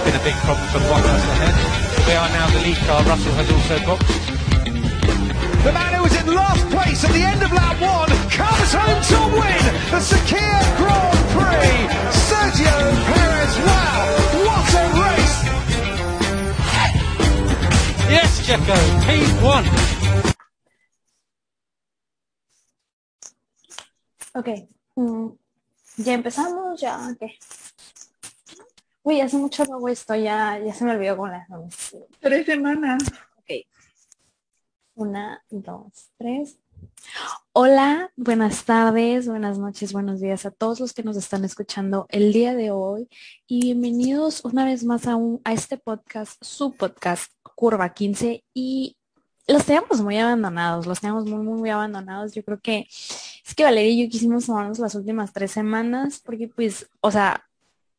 It's been a big problem for the Bottas ahead. They are now the lead car. Russell has also booked. The man who was in last place at the end of lap one comes home to win the Sakir Grand Prix. Sergio Perez, wow, what a race! Yes, Checo, P1. Ok. mm, ya empezamos, ya, ok. Uy, hace mucho no hago esto, ya, ya se me olvidó con las nombres. Tres semanas. Ok. Una, dos, tres. Hola, buenas tardes, buenas noches, buenos días a todos los que nos están escuchando el día de hoy y bienvenidos una vez más a, un, a este podcast, su podcast Curva 15 y los teníamos muy abandonados, los teníamos muy, muy, muy abandonados. Yo creo que es que Valeria y yo quisimos tomarnos las últimas tres semanas porque pues, o sea,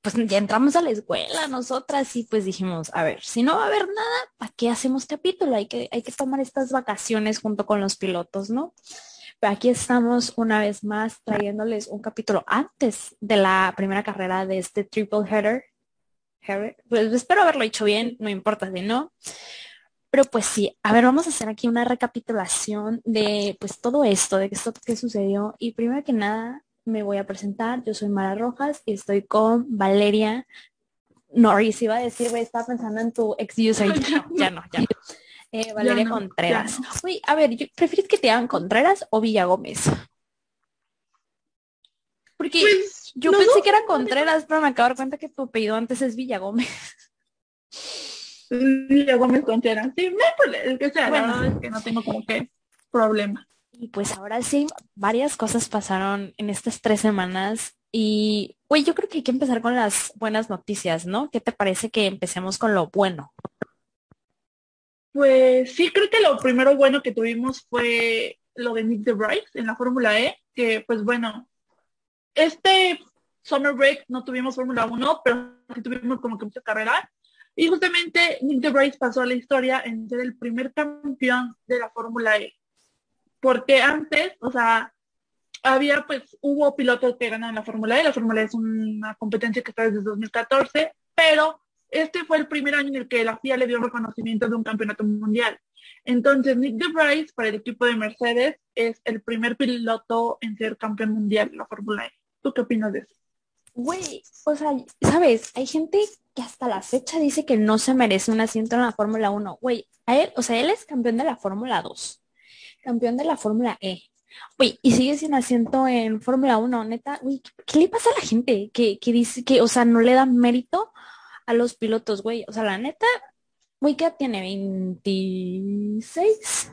pues ya entramos a la escuela nosotras y pues dijimos, a ver, si no va a haber nada, ¿para qué hacemos capítulo? Hay que, hay que tomar estas vacaciones junto con los pilotos, ¿no? Pero aquí estamos una vez más trayéndoles un capítulo antes de la primera carrera de este triple header. Pues espero haberlo hecho bien, no importa si no. Pero pues sí, a ver, vamos a hacer aquí una recapitulación de pues todo esto, de esto que sucedió. Y primero que nada, me voy a presentar. Yo soy Mara Rojas y estoy con Valeria Norris. Iba a decir, güey, estaba pensando en tu ex user. Ya no, ya no. Ya no. Eh, Valeria no, Contreras. no. Uy, a ver, ¿prefieres que te hagan Contreras o Villagómez? Porque Pues, yo pensé que era Contreras, pero me acabo de dar cuenta que tu apellido antes es Villagómez. Lía Gómez Contreras. Sí, no hay problema. El que sea, Bueno. la verdad es que no tengo como que problema. Y pues ahora sí, varias cosas pasaron en estas tres semanas. Y, güey, yo creo que hay que empezar con las buenas noticias, ¿no? ¿Qué te parece que empecemos con lo bueno? Pues sí, creo que lo primero bueno que tuvimos fue lo de Nick DeVries en la Fórmula E, que pues bueno, este summer break no tuvimos Fórmula 1, pero sí tuvimos como que mucha carrera. Y justamente Nick DeVries pasó a la historia en ser el primer campeón de la Fórmula E. Porque antes, o sea, había pues, hubo pilotos que ganan la Fórmula E, la Fórmula E es una competencia que está desde 2014, pero este fue el primer año en el que la FIA le dio reconocimiento de un campeonato mundial. Entonces, Nick DeVries para el equipo de Mercedes es el primer piloto en ser campeón mundial de la Fórmula E. ¿Tú qué opinas de eso? Güey, o sea, ¿sabes? Hay gente que hasta la fecha dice que no se merece un asiento en la Fórmula 1. Güey, a él, o sea, él es campeón de la Fórmula 2, campeón de la Fórmula E. Güey, y sigue sin asiento en Fórmula 1, neta. Güey, ¿qué, qué le pasa a la gente que, que dice que, o sea, no le dan mérito a los pilotos, güey? O sea, la neta, güey, ¿qué edad tiene? ¿26?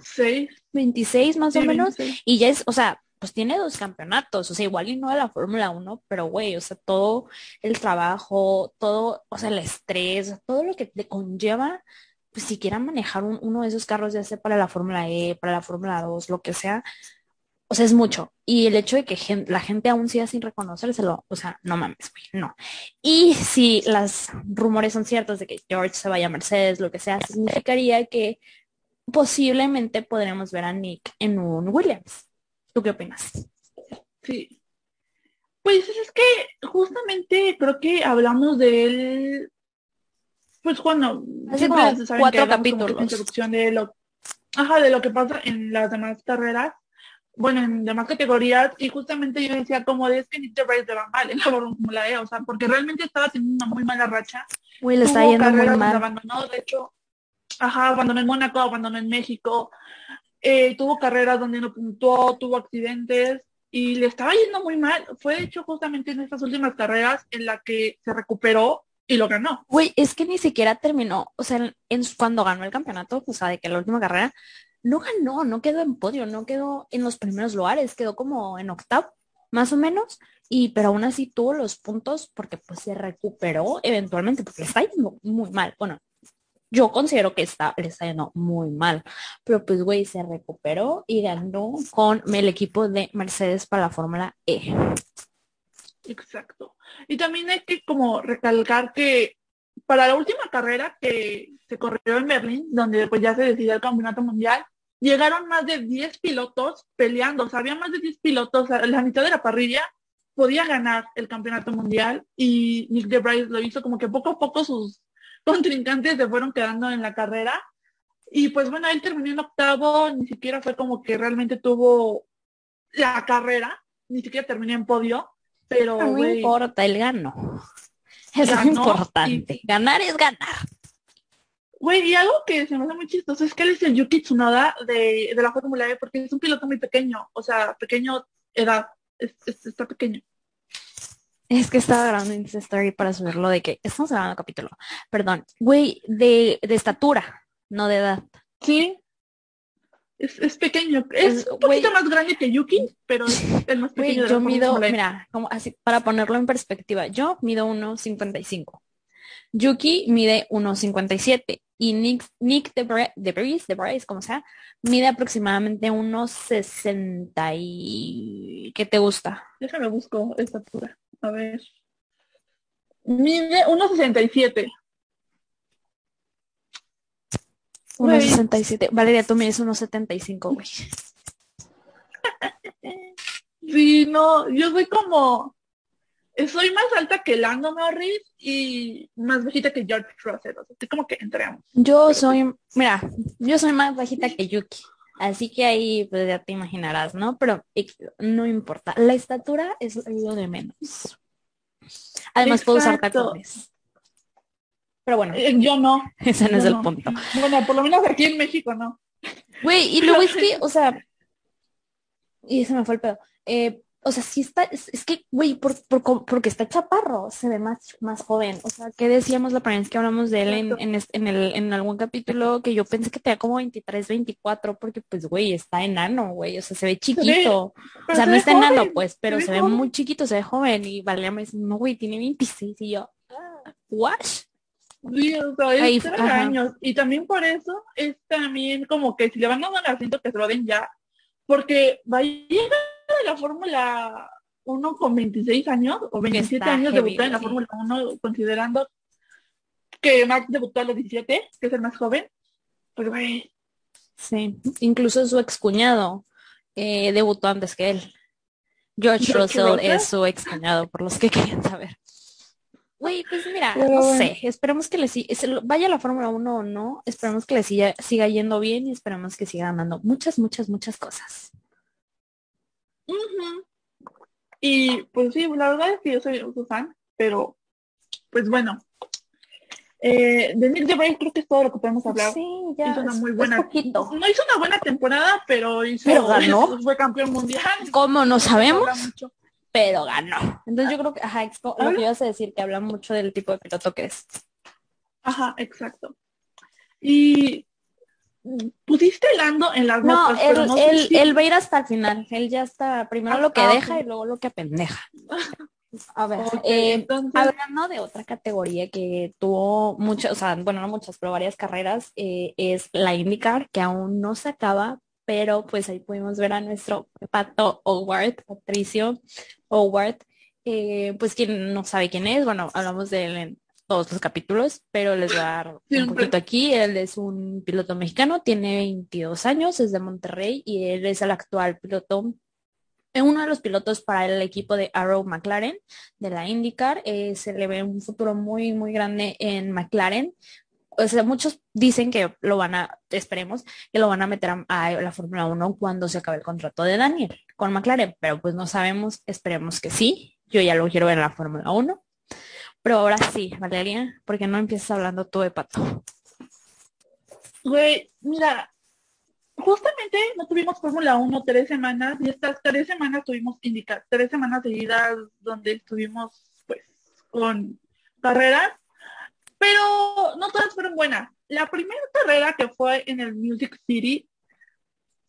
Seis. 26 más o sí, menos. 26. Y ya es, o sea, pues tiene dos campeonatos, o sea, igual y no de la Fórmula 1, pero güey, o sea, todo el trabajo, todo, o sea, el estrés, todo lo que le conlleva, pues siquiera manejar un- uno de esos carros, ya sea para la Fórmula E, para la Fórmula 2, lo que sea, o sea, es mucho. Y el hecho de que gen- la gente aún siga sin reconocérselo, o sea, no mames, güey, no. Y si las rumores son ciertos de que George se vaya a Mercedes, lo que sea, significaría que posiblemente podremos ver a Nick en un Williams. ¿Tú qué opinas? Sí. Pues es que justamente creo que hablamos de él, pues cuando Hace siempre como se saben cuatro que como capítulos. introducción de lo, ajá, de lo que pasa en las demás carreras, bueno, en demás categorías, y justamente yo decía como de es que Nick DeVries le va mal en la Fórmula E, o sea, porque realmente estaba teniendo una muy mala racha. Güey, le está yendo muy mal. abandonó, de hecho, ajá, abandonó en Mónaco, abandonó en México, eh, tuvo carreras donde no puntuó, tuvo accidentes y le estaba yendo muy mal. Fue de hecho justamente en estas últimas carreras en la que se recuperó y lo ganó. Güey, es que ni siquiera terminó, o sea, en, cuando ganó el campeonato, o sea, de que la última carrera, no ganó, no quedó en podio, no quedó en los primeros lugares, quedó como en octavo. más o menos, y pero aún así tuvo los puntos porque pues se recuperó eventualmente, porque le está yendo muy mal. Bueno, yo considero que está, le está yendo muy mal, pero pues güey, se recuperó y ganó con el equipo de Mercedes para la Fórmula E. Exacto. Y también hay que como recalcar que para la última carrera que se corrió en Berlín, donde pues ya se decidió el campeonato mundial, llegaron más de 10 pilotos peleando, o sea, había más de 10 pilotos, la mitad de la parrilla podía ganar el campeonato mundial y Nick de lo hizo como que poco a poco sus contrincantes se fueron quedando en la carrera. Y pues bueno, él terminó en octavo, ni siquiera fue como que realmente tuvo la carrera, ni siquiera terminó en podio, pero no importa, él ganó. Es lo importante. Ganar es ganar. Güey, y algo que se me hace muy chistoso es que él es el Yuki Tsunoda de, de la Fórmula E porque es un piloto muy pequeño, o sea, pequeño edad, está pequeño. Es que estaba grabando Insta Story para subirlo de que estamos grabando capítulo. Perdón, güey, de, de estatura, no de edad. Sí, es, pequeño. Es, un poquito más grande que Yuki, pero es el más pequeño. yo mido, mira, como así, para ponerlo en perspectiva, yo mido 1.55. Yuki mide 1.57 y Nick, Nick de, de de como sea, mide aproximadamente 1.60 y... ¿Qué te gusta? Déjame busco esta altura. A ver. Mide 1.67. 1.67. Valeria, tú mides 1.75, güey. sí, no, yo soy como... Soy más alta que Lando Norris y más bajita que George Russell. O sea, estoy como que entramos. Yo soy, mira, yo soy más bajita que Yuki. Así que ahí pues ya te imaginarás, ¿no? Pero no importa. La estatura es lo de menos. Además puedo usar tacones. Pero bueno. Eh, yo no. Ese no es el punto. Bueno, por lo menos aquí en México no. Güey, y luego es que, o sea, y se me fue el pedo. Eh, o sea, sí está, es, que, güey, por, porque está chaparro, se ve más, más joven. O sea, ¿qué decíamos la primera vez que hablamos de él en, en, el, en algún capítulo? Que yo pensé que tenía como 23, 24, porque pues, güey, está enano, güey. O sea, se ve chiquito. o sea, no está enano, pues, pero se, ve, muy chiquito, se ve joven. Y Valeria me dice, no, güey, tiene 26. Y yo, ah, ¿what? Sí, o sea, años. Y también por eso es también como que si le van a dar asiento que se lo den ya. Porque va a llegar la Fórmula 1 con 26 años o 27 años debutar en la Fórmula 1 considerando que Max debutó a los 17, que es el más joven. Pues güey. Sí, incluso su excuñado eh, debutó antes que él. George, Russell, es su excuñado, por los que querían saber. Güey, pues mira, no sé, esperemos que le siga, vaya la Fórmula 1 o no, esperemos que le siga, siga yendo bien y esperemos que siga ganando muchas, muchas, muchas cosas. Y pues sí, la verdad es que yo soy su fan, pero pues bueno. Eh, de Nick de creo que es todo lo que podemos hablar. Sí, ya. Hizo una muy buena. No hizo una buena temporada, pero hizo pero ganó. fue campeón mundial. ¿Cómo no sabemos? Pero ganó. Entonces yo creo que, ajá, lo que ibas a decir, que habla mucho del tipo de piloto que es. Ajá, exacto. Y pusiste Lando en las no, él, no él, va a ir hasta el final. Él ya está, primero lo que ah, deja y luego lo que apendeja. A ver, eh, hablando de otra categoría que tuvo muchas, o sea, bueno, no muchas, pero varias carreras, eh, es la IndyCar, que aún no se acaba, pero pues ahí pudimos ver a nuestro pato Howard, Patricio Howard, eh, pues quien no sabe quién es, bueno, hablamos de él en todos los capítulos, pero les voy a dar un poquito aquí. Él es un piloto mexicano, tiene 22 años, es de Monterrey y él es el actual piloto es uno de los pilotos para el equipo de Arrow McLaren de la IndyCar. Eh, se le ve un futuro muy, muy grande en McLaren. O sea, muchos dicen que lo van a, esperemos, que lo van a meter a, la Fórmula 1 cuando se acabe el contrato de Daniel con McLaren, pero pues no sabemos, esperemos que sí. Yo ya lo quiero ver en la Fórmula 1. Pero ahora sí, Valeria, porque no empiezas hablando tú de pato. Güey, mira, justamente no tuvimos Fórmula 1 tres semanas y estas tres semanas tuvimos indicar tres semanas seguidas donde estuvimos pues con carreras, pero no todas fueron buenas. La primera carrera que fue en el Music City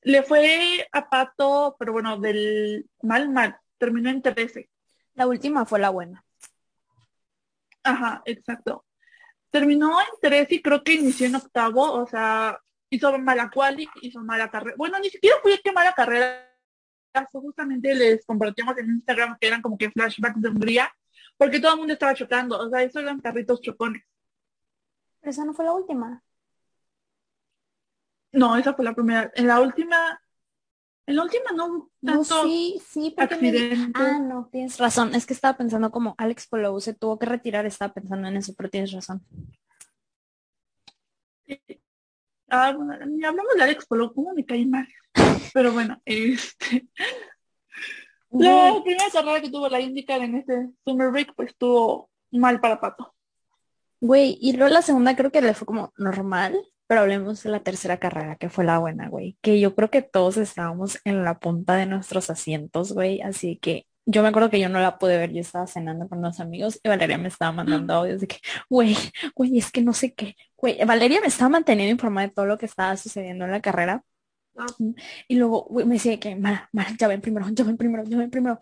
le fue a Pato, pero bueno, del mal mal. terminó en 13. La última fue la buena. Ajá, exacto. Terminó en 13 y creo que inició en octavo, o sea, hizo mala quali, hizo mala carrera. Bueno, ni siquiera fue que mala carrera, justamente les compartimos en Instagram que eran como que flashbacks de Hungría, porque todo el mundo estaba chocando, o sea, eso eran carritos chocones. Pero esa no fue la última. No, esa fue la primera. En la última, en la última no No, tanto sí, sí, porque me di-. Ah, no, tienes razón. Es que estaba pensando como Alex Palou se tuvo que retirar, estaba pensando en eso, pero tienes razón. Ah, bueno, ni hablamos de Alex Polo, cómo me cae mal. Pero bueno, este, la primera carrera que tuvo la IndyCar en este Summer Break, pues estuvo mal para Pato. Güey, y luego la segunda creo que le fue como normal, pero hablemos de la tercera carrera, que fue la buena, güey. Que yo creo que todos estábamos en la punta de nuestros asientos, güey. Así que yo me acuerdo que yo no la pude ver, yo estaba cenando con unos amigos y Valeria me estaba mandando audios de que, güey, güey, es que no sé qué. Güey, Valeria me estaba manteniendo informada de todo lo que estaba sucediendo en la carrera. Y luego güey, me decía que, Mara, Mara, ya ven primero, ya ven primero, ya ven primero.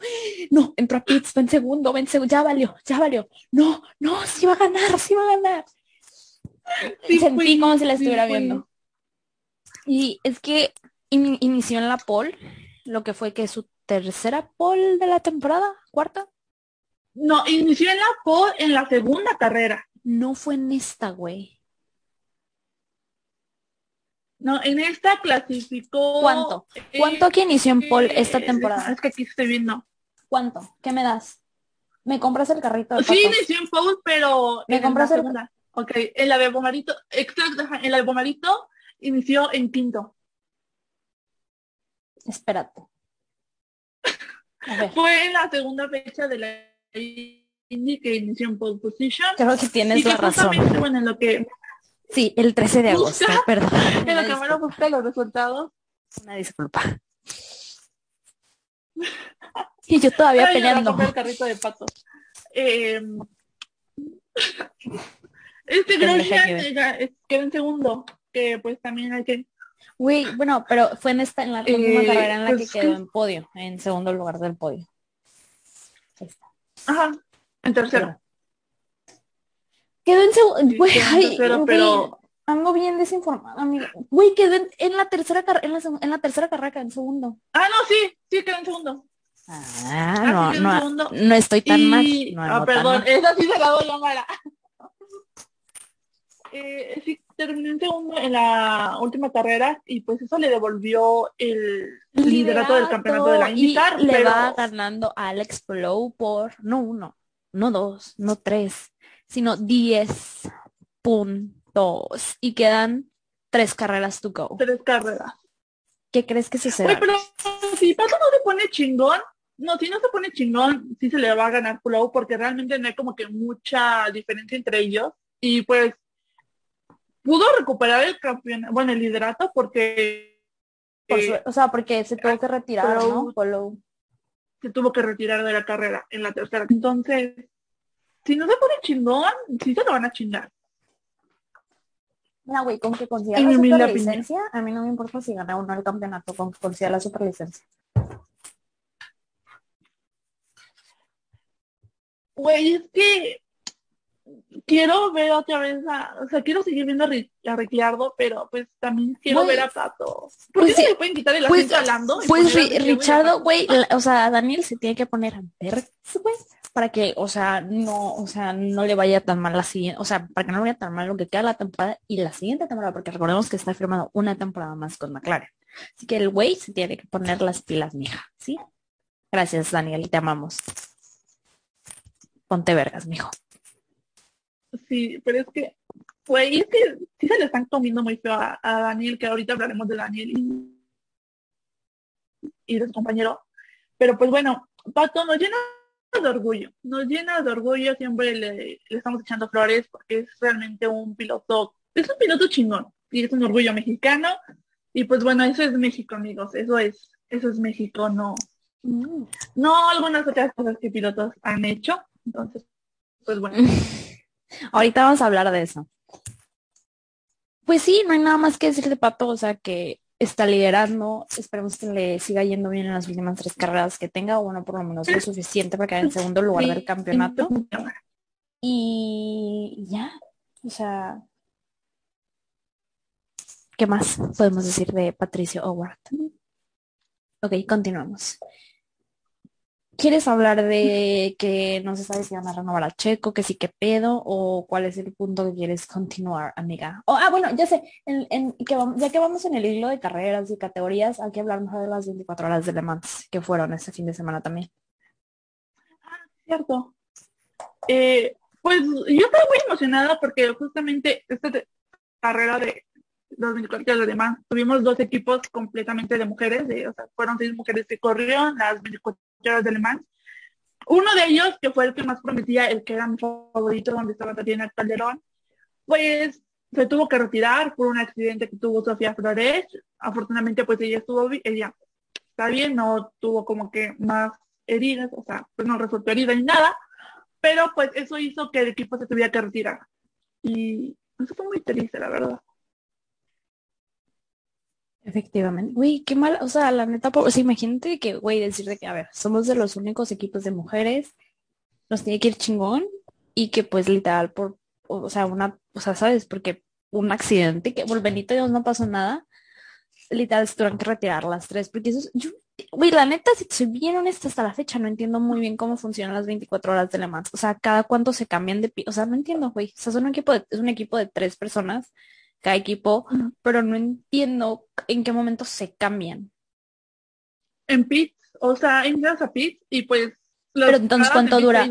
No, entró a pits, ven segundo, ven segundo, ya valió, ya valió. No, no, sí va a ganar, sí va a ganar. Sí Sentí fui, como si la estuviera viendo. Y es que in- inició en la pole, lo que fue que su tercera pole de la temporada, cuarta, No, inició en la pole en la segunda carrera. no fue en esta, güey. No, en esta clasificó. ¿Cuánto? eh, ¿Cuánto que inició en esta eh, temporada? Es que aquí estoy viendo. ¿Cuánto? ¿Qué me das? ¿Me compras el carrito de Sí, inició en pole, pero ¿Me en la compras el- segunda. Ok, en la de Bomarito, exacto, en la de Bomarito inició en quinto. Espérate. Fue en la segunda fecha de la Indy que inició en pole position. creo que tienes y que la razón. bueno, en lo que, Sí, el 13 de agosto, Busca- perdón. lo que. Mara busca los resultados. Una disculpa. Y yo todavía Ay, peleando. comer el carrito de pato. Eh, este Grosjean quedó en segundo, que pues también hay que... Güey, bueno, pero fue en esta, en la última Eh, carrera en la pues, que quedó ¿qué? en podio, en segundo lugar del podio. Ahí está. Ajá, en tercero. Quedó en segundo, güey, pero ando bien desinformada, amigo. Güey, quedó en, en la tercera carrera, en la, en la tercera carrera en segundo. Ah, no, sí, sí quedó en segundo. Ah, Ah, no, sí, no, segundo. no estoy tan mal. No ah, tan perdón, mal. esa sí se la doy a Mara. Eh, sí, terminó en segundo en la última carrera y pues eso le devolvió el liderato del campeonato de la IndyCar, le pero va ganando a Alex Palou por no uno, no dos, no tres, sino diez puntos y quedan tres carreras to go. tres carreras. ¿Qué crees que Oye, pero si Pato no se pone chingón, no, si no se pone chingón, sí se le va a ganar Pulau porque realmente no hay como que mucha diferencia entre ellos. Y pues pudo recuperar el campeonato, bueno, el liderato porque Por su- o sea, porque se tuvo que retirar, ¿no? Se tuvo que retirar de la carrera en la tercera. Entonces, si no se pone chingón, sí se lo van a chingar. Mira, güey, con que consiga la superlicencia, a mí no me importa si gana o no el campeonato, con que consiga la superlicencia. Güey, es que quiero ver otra vez a, o sea, quiero seguir viendo a, Ri- a Ricciardo, pero pues también quiero ver a Pato. ¿Por pues qué no le pueden quitar el pues- asiento hablando? Pues Richardo, güey, o sea, Daniel se tiene que poner a ver, güey, para que, o sea, no, o sea, no le vaya tan mal la siguiente, o sea, para que no le vaya tan mal lo que queda la temporada y la siguiente temporada, porque recordemos que está firmado una temporada más con McLaren. Así que el güey se tiene que poner las pilas, mija, ¿sí? Gracias, Daniel, te amamos. Ponte vergas, mijo. Sí, pero es que, güey, es que sí se le están comiendo muy feo a, Daniel, que ahorita hablaremos de Daniel y, y de su compañero. Pero pues bueno, Pato nos llena de orgullo, nos llena de orgullo, siempre le, estamos echando flores porque es realmente un piloto, es un piloto chingón y es un orgullo mexicano. Y pues bueno, eso es México, amigos, eso es, eso es México, no, no algunas otras cosas que pilotos han hecho. Entonces, pues bueno. Ahorita vamos a hablar de eso. Pues sí, no hay nada más que decir de Pato, o sea que está liderando. Esperemos que le siga yendo bien en las últimas tres carreras que tenga, o bueno, por lo menos lo suficiente para quedar en segundo lugar del campeonato. Y ya, o sea, ¿qué más podemos decir de Patricio Howard? Ok, continuamos. ¿Quieres hablar de que no se sabe si van a renovar a Checo, que sí que pedo, o cuál es el punto que quieres continuar, amiga? Oh, ah, bueno, ya sé, en, que ya que vamos en el hilo de carreras y categorías, hay que hablar mejor de las 24 horas de Le Mans que fueron este fin de semana también. Ah, cierto. Eh, pues yo estaba muy emocionada porque justamente esta carrera de los 24 horas de Le Mans tuvimos dos equipos completamente de mujeres, o sea, fueron seis mujeres que corrieron las 24 de Le Mans. Uno de ellos, que fue el que más prometía, el que era mi favorito, donde estaba Tatiana Calderón, pues se tuvo que retirar por un accidente que tuvo Sofía Flores. Afortunadamente, pues ella estuvo, ella está bien, no tuvo como que más heridas, o sea, pues no resultó herida ni nada, pero pues eso hizo que el equipo se tuviera que retirar. Y eso fue muy triste, la verdad. Efectivamente. Güey, qué mal, o sea, la neta, o sea, imagínate que, güey, decirte que, a ver, somos de los únicos equipos de mujeres, nos tiene que ir chingón y que pues literal por, o sea, una, o sea, ¿sabes? Porque un accidente, que por Benito Dios no pasó nada, literal se tuvieron que retirar las tres, porque eso, yo, güey, la neta, si soy bien honesta hasta la fecha, no entiendo muy bien cómo funcionan las 24 horas de Le Mans, o sea, cada cuánto se cambian de, o sea, no entiendo, güey, o sea, es un equipo de, es un equipo de tres personas cada equipo, pero no entiendo en qué momento se cambian. En pits, o sea, entras a pits y pues... Pero entonces, ¿cuánto dura?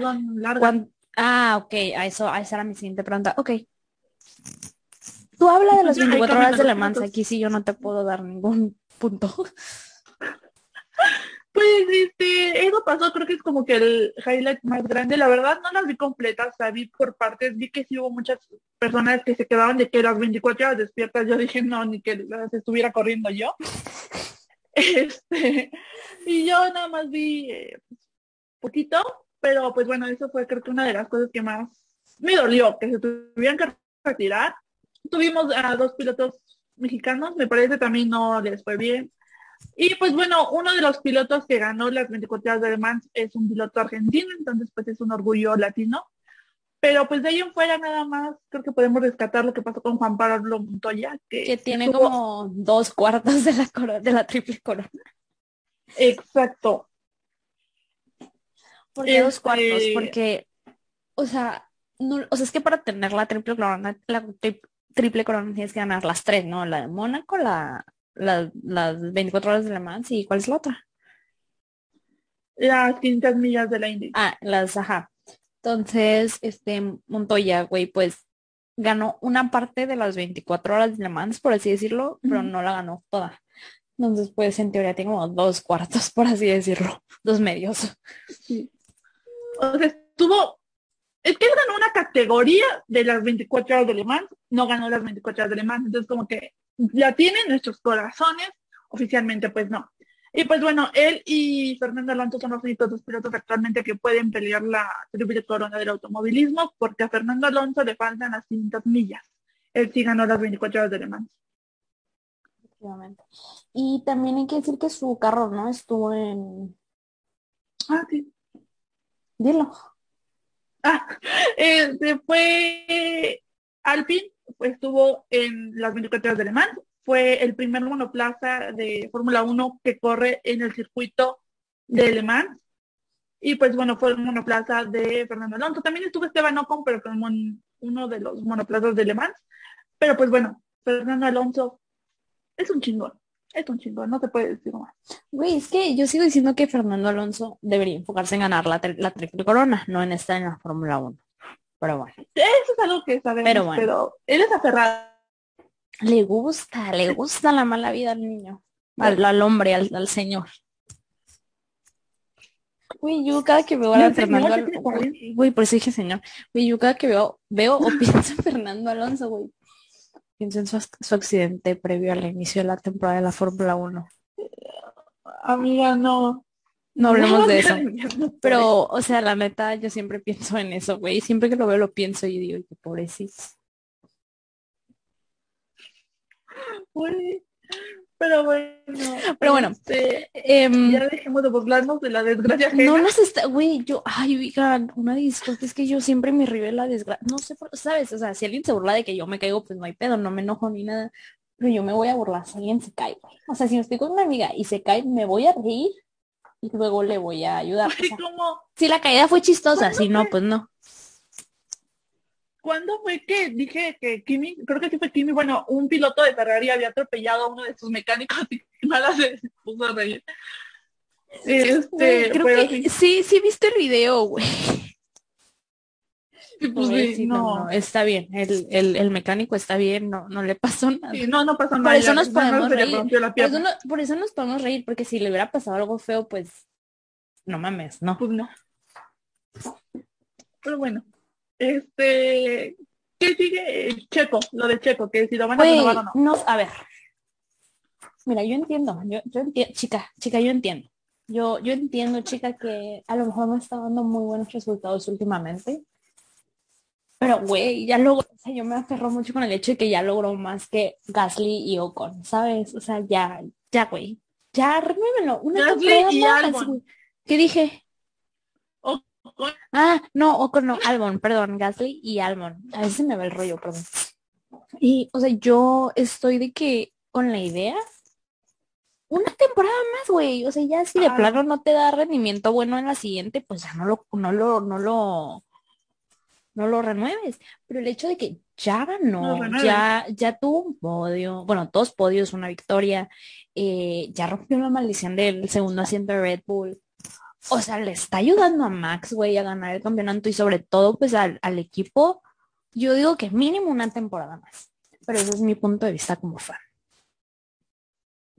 Ah, ok, a eso, a esa era mi siguiente pregunta. Ok. Tú habla de las 24 horas de la mansa, aquí sí yo no te puedo dar ningún punto. Pues este, eso pasó, creo que es como que el highlight más grande. La verdad no las vi completas, sea, vi por partes, vi que sí hubo muchas personas que se quedaban de que las 24 horas despiertas. Yo dije, no, ni que las estuviera corriendo yo. este, y yo nada más vi eh, poquito, pero pues bueno, eso fue creo que una de las cosas que más me dolió, que se tuvieran que retirar. Tuvimos a dos pilotos mexicanos, me parece también no les fue bien. Y pues bueno, uno de los pilotos que ganó las 24 horas de Mans es un piloto argentino, entonces pues es un orgullo latino. Pero pues de ahí en fuera nada más creo que podemos rescatar lo que pasó con Juan Pablo Montoya, que, que tiene como dos cuartos de la corona, de la triple corona. Exacto. ¿Por qué dos cuartos? Este Porque, o sea, no, o sea, es que para tener la triple corona, la triple corona tienes que ganar las tres, ¿no? La de Mónaco, la, las, las 24 horas de Le Mans y ¿cuál es la otra? Las 500 millas de la Indy. Ah, las, ajá. Entonces, este Montoya, güey, pues ganó una parte de las 24 horas de Le Mans, por así decirlo, pero no la ganó toda. Entonces, pues en teoría tengo dos cuartos, por así decirlo, dos medios. Sí. O sea, estuvo, es que ganó una categoría de las 24 horas de Le Mans, no ganó las 24 horas de Le Mans, entonces como que la tienen nuestros corazones, oficialmente pues no. Y pues bueno, él y Fernando Alonso son los únicos dos pilotos actualmente que pueden pelear la triple corona del automovilismo, porque a Fernando Alonso le faltan las 500 millas. Él sí ganó las 24 horas de Le Mans. Efectivamente. Y también hay que decir que su carro, ¿no? Estuvo en... Ah, sí. Dilo. Ah, este fue Alpine estuvo en las 24 horas de Le Mans. Fue el primer monoplaza de Fórmula 1 que corre en el circuito de Le Mans. Y pues bueno, fue el monoplaza de Fernando Alonso. También estuvo Esteban Ocon, pero como uno de los monoplazas de Le Mans. Pero pues bueno, Fernando Alonso es un chingón. Es un chingón, no te puede decir más. Güey, es que yo sigo diciendo que Fernando Alonso debería enfocarse en ganar la, la triple corona, no en estar en la Fórmula 1. Pero bueno. Eso es algo que sabemos, pero, bueno. él es aferrado. Le gusta, le gusta la mala vida al niño. Al, hombre, al, señor. Uy, yo cada que veo a Fernando Alonso, güey, por eso dije señor. Uy, yo cada que veo, veo o pienso en Fernando Alonso, güey. Pienso en su, su, accidente previo al inicio de la temporada de la Fórmula 1. Amiga, no. No hablemos de eso. Pero, o sea, la neta, yo siempre pienso en eso, güey. Siempre que lo veo lo pienso y digo, qué pobrecito. Pero bueno. Pero bueno. este, em, ya dejemos de burlarnos de la desgracia ajena. no nos está, güey, yo, ay, oigan, una disculpa, es que yo siempre me río de la desgracia, no sé, por, ¿sabes? O sea, si alguien se burla de que yo me caigo, pues no hay pedo, no me enojo ni nada, pero yo me voy a burlar si alguien se cae, güey. O sea, si estoy con una amiga y se cae, me voy a reír luego le voy a ayudar. O sea, si la caída fue chistosa, ¿Cuándo si no, fue? pues no. ¿Cuándo fue que dije que Kimi, creo que sí fue Kimi, bueno, un piloto de Ferrari había atropellado a uno de sus mecánicos y Mala se puso a reír? Este, creo que sí, sí, sí viste el video, güey. Pues no, no, está bien, el, el, el mecánico está bien, no, no le pasó nada. sí, no, no pasó Por nada. eso ya, nos podemos reír. Por eso, no- por eso nos podemos reír, porque si le hubiera pasado algo feo, pues no mames, no. Pues no. Pero bueno, este, ¿qué sigue? Checo, lo de Checo, que si lo van a Güey, renovar o no. no, a ver. Mira, yo entiendo, yo, yo entiendo, chica, chica, yo entiendo. Yo, yo entiendo, chica, que a lo mejor no está dando muy buenos resultados últimamente. Pero, güey, ya logró, o sea, yo me aferro mucho con el hecho de que ya logró más que Gasly y Ocon, ¿sabes? O sea, ya, ya, güey. Ya, renuévenlo. Una temporada más. ¿Qué dije? O- o- Ah, no, Ocon no, Albon, perdón, Gasly y Albon. A veces me va el rollo, perdón. Y, o sea, yo estoy de que con la idea, una temporada más, güey. O sea, ya si de Ah. plano no te da rendimiento bueno en la siguiente, pues ya no lo, no lo, no lo, no lo renueves. Pero el hecho de que ya ganó, No ya, ya tuvo un podio, bueno, dos podios, una victoria, eh, ya rompió la maldición del segundo asiento de Red Bull. O sea, le está ayudando a Max, güey, a ganar el campeonato y sobre todo, pues, al, al equipo. Yo digo que mínimo una temporada más. Pero ese es mi punto de vista como fan.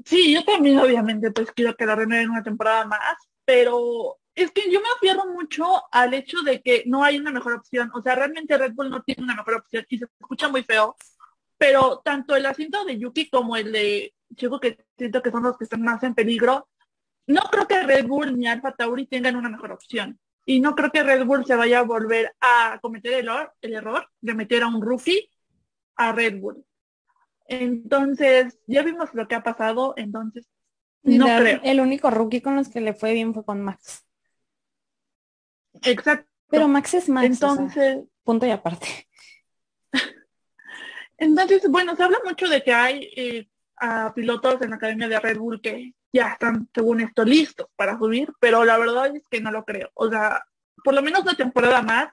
Sí, yo también obviamente pues quiero que la renueven una temporada más, pero es que yo me afierro mucho al hecho de que no hay una mejor opción. O sea, realmente Red Bull no tiene una mejor opción y se escucha muy feo, pero tanto el asiento de Yuki como el de Checo, que siento que son los que están más en peligro, no creo que Red Bull ni Alfa Tauri tengan una mejor opción. Y no creo que Red Bull se vaya a volver a cometer el, el error de meter a un rookie a Red Bull. Entonces, ya vimos lo que ha pasado, entonces no creo. El único rookie con los que le fue bien fue con Max. Exacto. Pero Max es Max. o sea, Entonces, punto y aparte. entonces, bueno, se habla mucho de que hay eh, a pilotos en la academia de Red Bull que ya están, según esto, listos para subir, pero la verdad es que no lo creo. O sea, por lo menos una temporada más,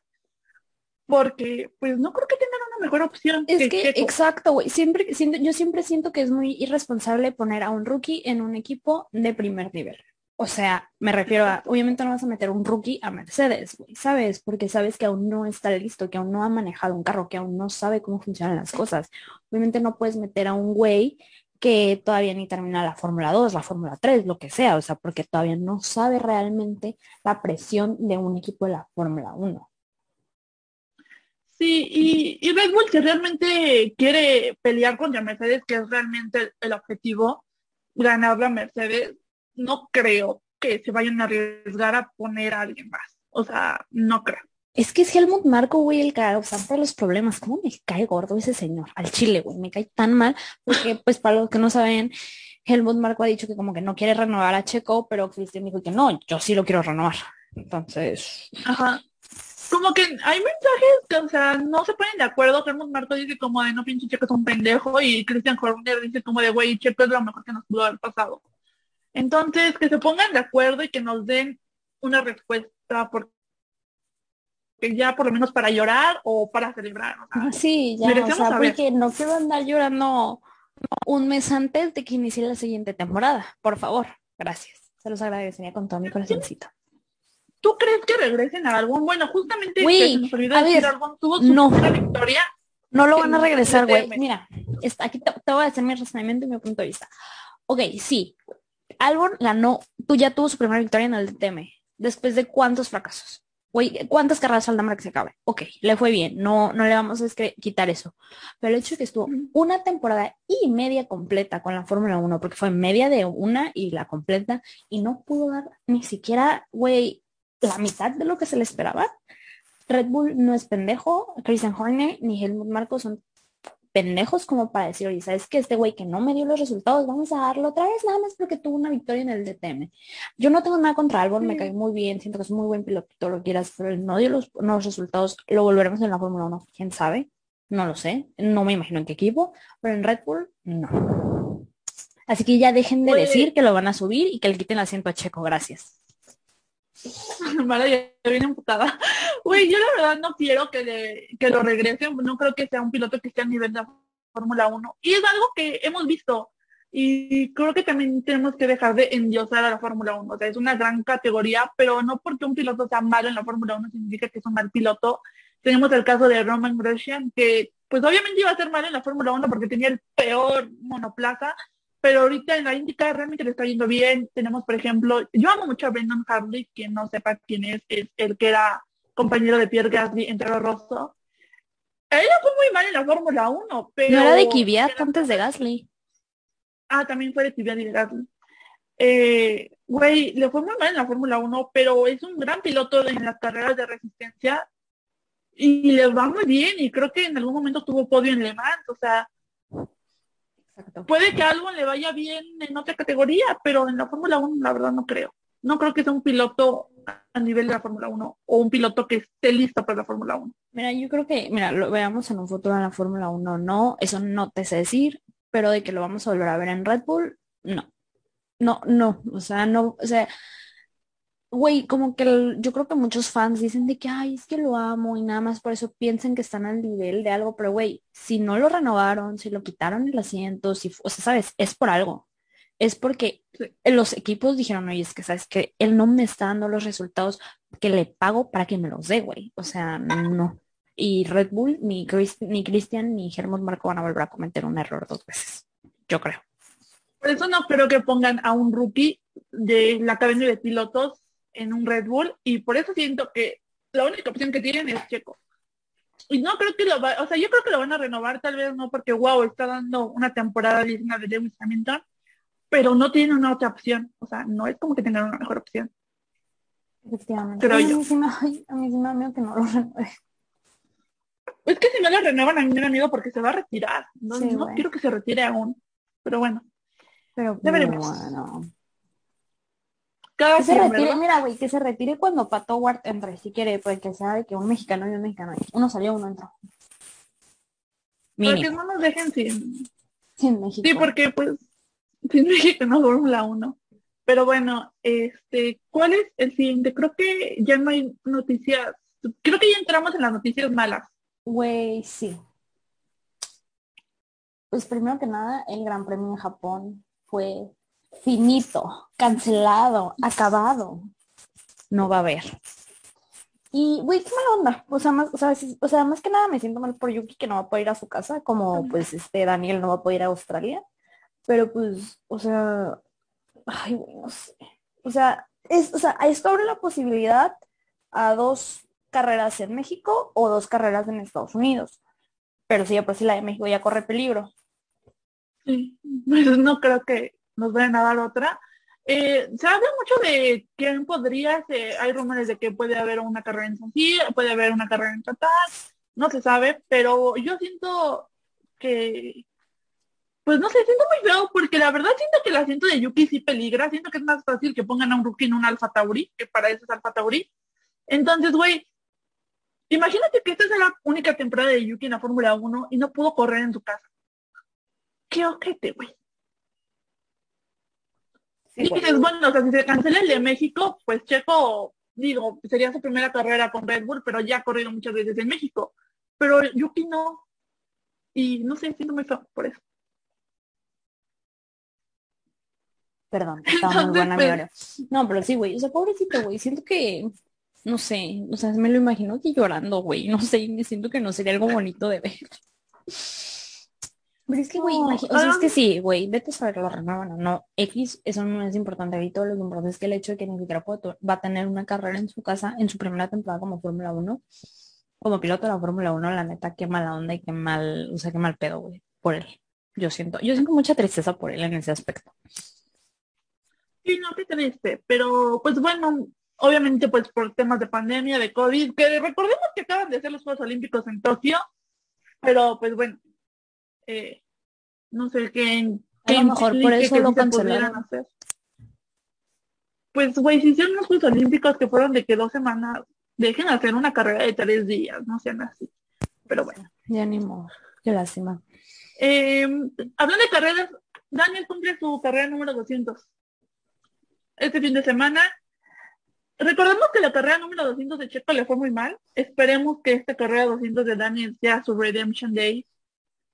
porque pues no creo que tengan una mejor opción. Es que, Checo. exacto, güey. Siempre, siento- yo siempre siento que es muy irresponsable poner a un rookie en un equipo de primer nivel. O sea, me refiero a, obviamente no vas a meter un rookie a Mercedes, güey, ¿sabes? Porque sabes que aún no está listo, que aún no ha manejado un carro, que aún no sabe cómo funcionan las cosas. Obviamente no puedes meter a un güey que todavía ni termina la Fórmula 2, la Fórmula 3, lo que sea, o sea, porque todavía no sabe realmente la presión de un equipo de la Fórmula 1. Sí, y, Red Bull si realmente quiere pelear contra Mercedes, que es realmente el, el objetivo, ganar la Mercedes, no creo que se vayan a arriesgar a poner a alguien más. O sea, no creo. Es que es Helmut Marco, güey, el causante de los problemas. ¿Cómo me cae gordo ese señor? Al chile, güey, me cae tan mal. Porque, pues, para los que no saben, Helmut Marco ha dicho que como que no quiere renovar a Checo, pero Cristian dijo que no, yo sí lo quiero renovar. Entonces, Ajá. Como que hay mensajes que, o sea, no se ponen de acuerdo. Helmut Marco dice como de no pinche Checo es un pendejo y Christian Horner dice como de güey, Checo es lo mejor que nos pudo haber pasado. Entonces, que se pongan de acuerdo y que nos den una respuesta porque ya por lo menos para llorar o para celebrar. o sea, ah, sí, ya, o sea, saber. porque no quiero andar llorando un mes antes de que inicie la siguiente temporada. Por favor, gracias. Se los agradecería con todo mi corazoncito. ¿Tú crees que regresen a Albon? Bueno, justamente que se nos olvidó a decir, ver, Albon tuvo su no. victoria. No lo van a regresar, güey. Mira, está, aquí te, te voy a hacer mi razonamiento y mi punto de vista. Ok, sí. Albon ganó, tú ya tuvo su primera victoria en el DTM. ¿Después de cuántos fracasos? Güey, ¿cuántas carreras faltan para que se acabe? Ok, le fue bien. No, no le vamos a quitar eso. Pero el hecho de que estuvo una temporada y media completa con la Fórmula 1, porque fue media de una y la completa, y no pudo dar ni siquiera, güey, la mitad de lo que se le esperaba. Red Bull no es pendejo, Christian Horner ni Helmut Marko son pendejos como para decir, oye, ¿sabes que Este güey que no me dio los resultados, vamos a darlo otra vez, nada más porque tuvo una victoria en el DTM. Yo no tengo nada contra Albon, me cae muy bien, siento que es muy buen piloto, todo lo quieras, pero él no dio los, los resultados, lo volveremos en la Fórmula 1, quién sabe, no lo sé, no me imagino en qué equipo, pero en Red Bull, no. Así que ya dejen de decir que lo van a subir y que le quiten el asiento a Checo, gracias. Vale, ya viene emputada. Güey, yo la verdad no quiero que, que lo regresen, no creo que sea un piloto que esté a nivel de Fórmula 1. Y es algo que hemos visto. Y creo que también tenemos que dejar de endiosar a la Fórmula 1. O sea, es una gran categoría, pero no porque un piloto sea malo en la Fórmula 1 significa que es un mal piloto. Tenemos el caso de Roman Grosjean, que pues obviamente iba a ser malo en la Fórmula 1 porque tenía el peor monoplaza, pero ahorita en la IndyCar realmente le está yendo bien. Tenemos, por ejemplo, yo amo mucho a Brendan Hartley, quien no sepa quién es, es el que era compañero de Pierre Gasly en Toro Rosso. Él fue muy mal en la Fórmula 1, pero... No era de Kvyat antes de Gasly. Ah, también fue de Kvyat y de Gasly. Eh, güey, le fue muy mal en la Fórmula 1, pero es un gran piloto en las carreras de resistencia y le va muy bien y creo que en algún momento tuvo podio en Le Mans, o sea, Puede que algo le vaya bien en otra categoría, pero en la Fórmula 1 la verdad no creo. No creo que sea un piloto a nivel de la Fórmula 1 o un piloto que esté listo para la Fórmula 1. Mira, yo creo que, mira, lo veamos en un futuro en la Fórmula 1, no, eso no te sé decir, pero de que lo vamos a volver a ver en Red Bull, no. No, no, o sea, no, o sea, güey, como que yo creo que muchos fans dicen de que, ay, es que lo amo y nada más por eso piensen que están al nivel de algo, pero güey, si no lo renovaron, si lo quitaron el asiento, si, o sea, sabes, es por algo. Es porque los equipos dijeron, oye, es que sabes que él no me está dando los resultados que le pago para que me los dé, güey. O sea, no. Y Red Bull, ni, ni Christian, ni Germán Marco van a volver a cometer un error dos veces. Yo creo. Por eso no creo que pongan a un rookie de la academia de pilotos en un Red Bull y por eso siento que la única opción que tienen es Checo. Y no creo que lo va, o sea, yo creo que lo van a renovar, tal vez no porque wow, está dando una temporada digna de Lewis Hamilton, pero no tiene una otra opción. O sea, no es como que tengan una mejor opción. Efectivamente. Pero a, mí sí me, a mí sí me da miedo que no lo renueve. Es que si no lo renuevan a mí me da miedo porque se va a retirar. No, no quiero que se retire aún. Pero bueno. Pero bueno que se retire, mira, güey, que se retire cuando Pato Ward entre, si quiere, pues que sea de que un mexicano y un mexicano. Uno salió, uno entró. Porque no nos dejen sin, sin México. Sí, porque pues sin México no Fórmula 1. Pero bueno, este, ¿cuál es el siguiente? Creo que ya no hay noticias. Creo que ya entramos en las noticias malas. Güey, sí. Pues primero que nada, el Gran Premio en Japón fue finito, cancelado, acabado. No va a haber. Y, güey, qué mala onda. O sea, más, o sea, más que nada me siento mal por Yuki que no va a poder ir a su casa, como pues este Daniel no va a poder ir a Australia. Pero pues, o sea, ay, no sé. O sea, es, o sea, esto abre la posibilidad a dos carreras en México o dos carreras en Estados Unidos. Pero sí, pues sí, la de México ya corre peligro. Sí, pues no creo que nos vayan a dar otra. Eh, se habla mucho de quién podría, ser, hay rumores de que puede haber una carrera en San puede haber una carrera en Qatar, no se sabe, pero yo siento que, pues no sé, siento muy feo, porque la verdad siento que el asiento de Yuki sí peligra, siento que es más fácil que pongan a un rookie en un Alfa Tauri, que para eso es Alfa Tauri. Entonces, güey, imagínate que esta es la única temporada de Yuki en la Fórmula 1 y no pudo correr en su casa. Qué ojete, güey. Y dices, bueno, o sea, si se cancela el de México, pues Checo, digo, sería su primera carrera con Red Bull, pero ya ha corrido muchas veces en México. Pero Yuki no. Y no sé, siento muy feo por eso. Perdón, estaba muy buena pues, No, pero sí, güey. O sea, pobrecito, güey. Siento que, no sé, o sea, me lo imagino que llorando, güey. No sé, siento que no sería algo bonito de ver. Pero es que, güey, o sea, es que sí, güey, vete a saber la renuevan o no. X, eso no es importante. Todo lo importante es que el hecho de que ni siquiera va a tener una carrera en su casa en su primera temporada como Fórmula 1, como piloto de la Fórmula 1, la neta, qué mala onda y qué mal, o sea, qué mal pedo, güey, por él. Yo siento, yo siento mucha tristeza por él en ese aspecto. Sí, no, qué triste, pero pues bueno, obviamente pues por temas de pandemia, de COVID, que recordemos que acaban de hacer los Juegos Olímpicos en Tokio, pero pues bueno, eh, no sé qué. A lo mejor por eso lo cancelaron. Hacer. Pues, güey, si hicieron unos Juegos Olímpicos que fueron de que dos semanas, dejen hacer una carrera de tres días, no sean así. Pero bueno. Ya ni modo. Qué lástima. Eh, hablando de carreras, Daniel cumple su carrera número 200. Este fin de semana. Recordemos que la carrera número 200 de Checo le fue muy mal. Esperemos que esta carrera 200 de Daniel sea su Redemption Day.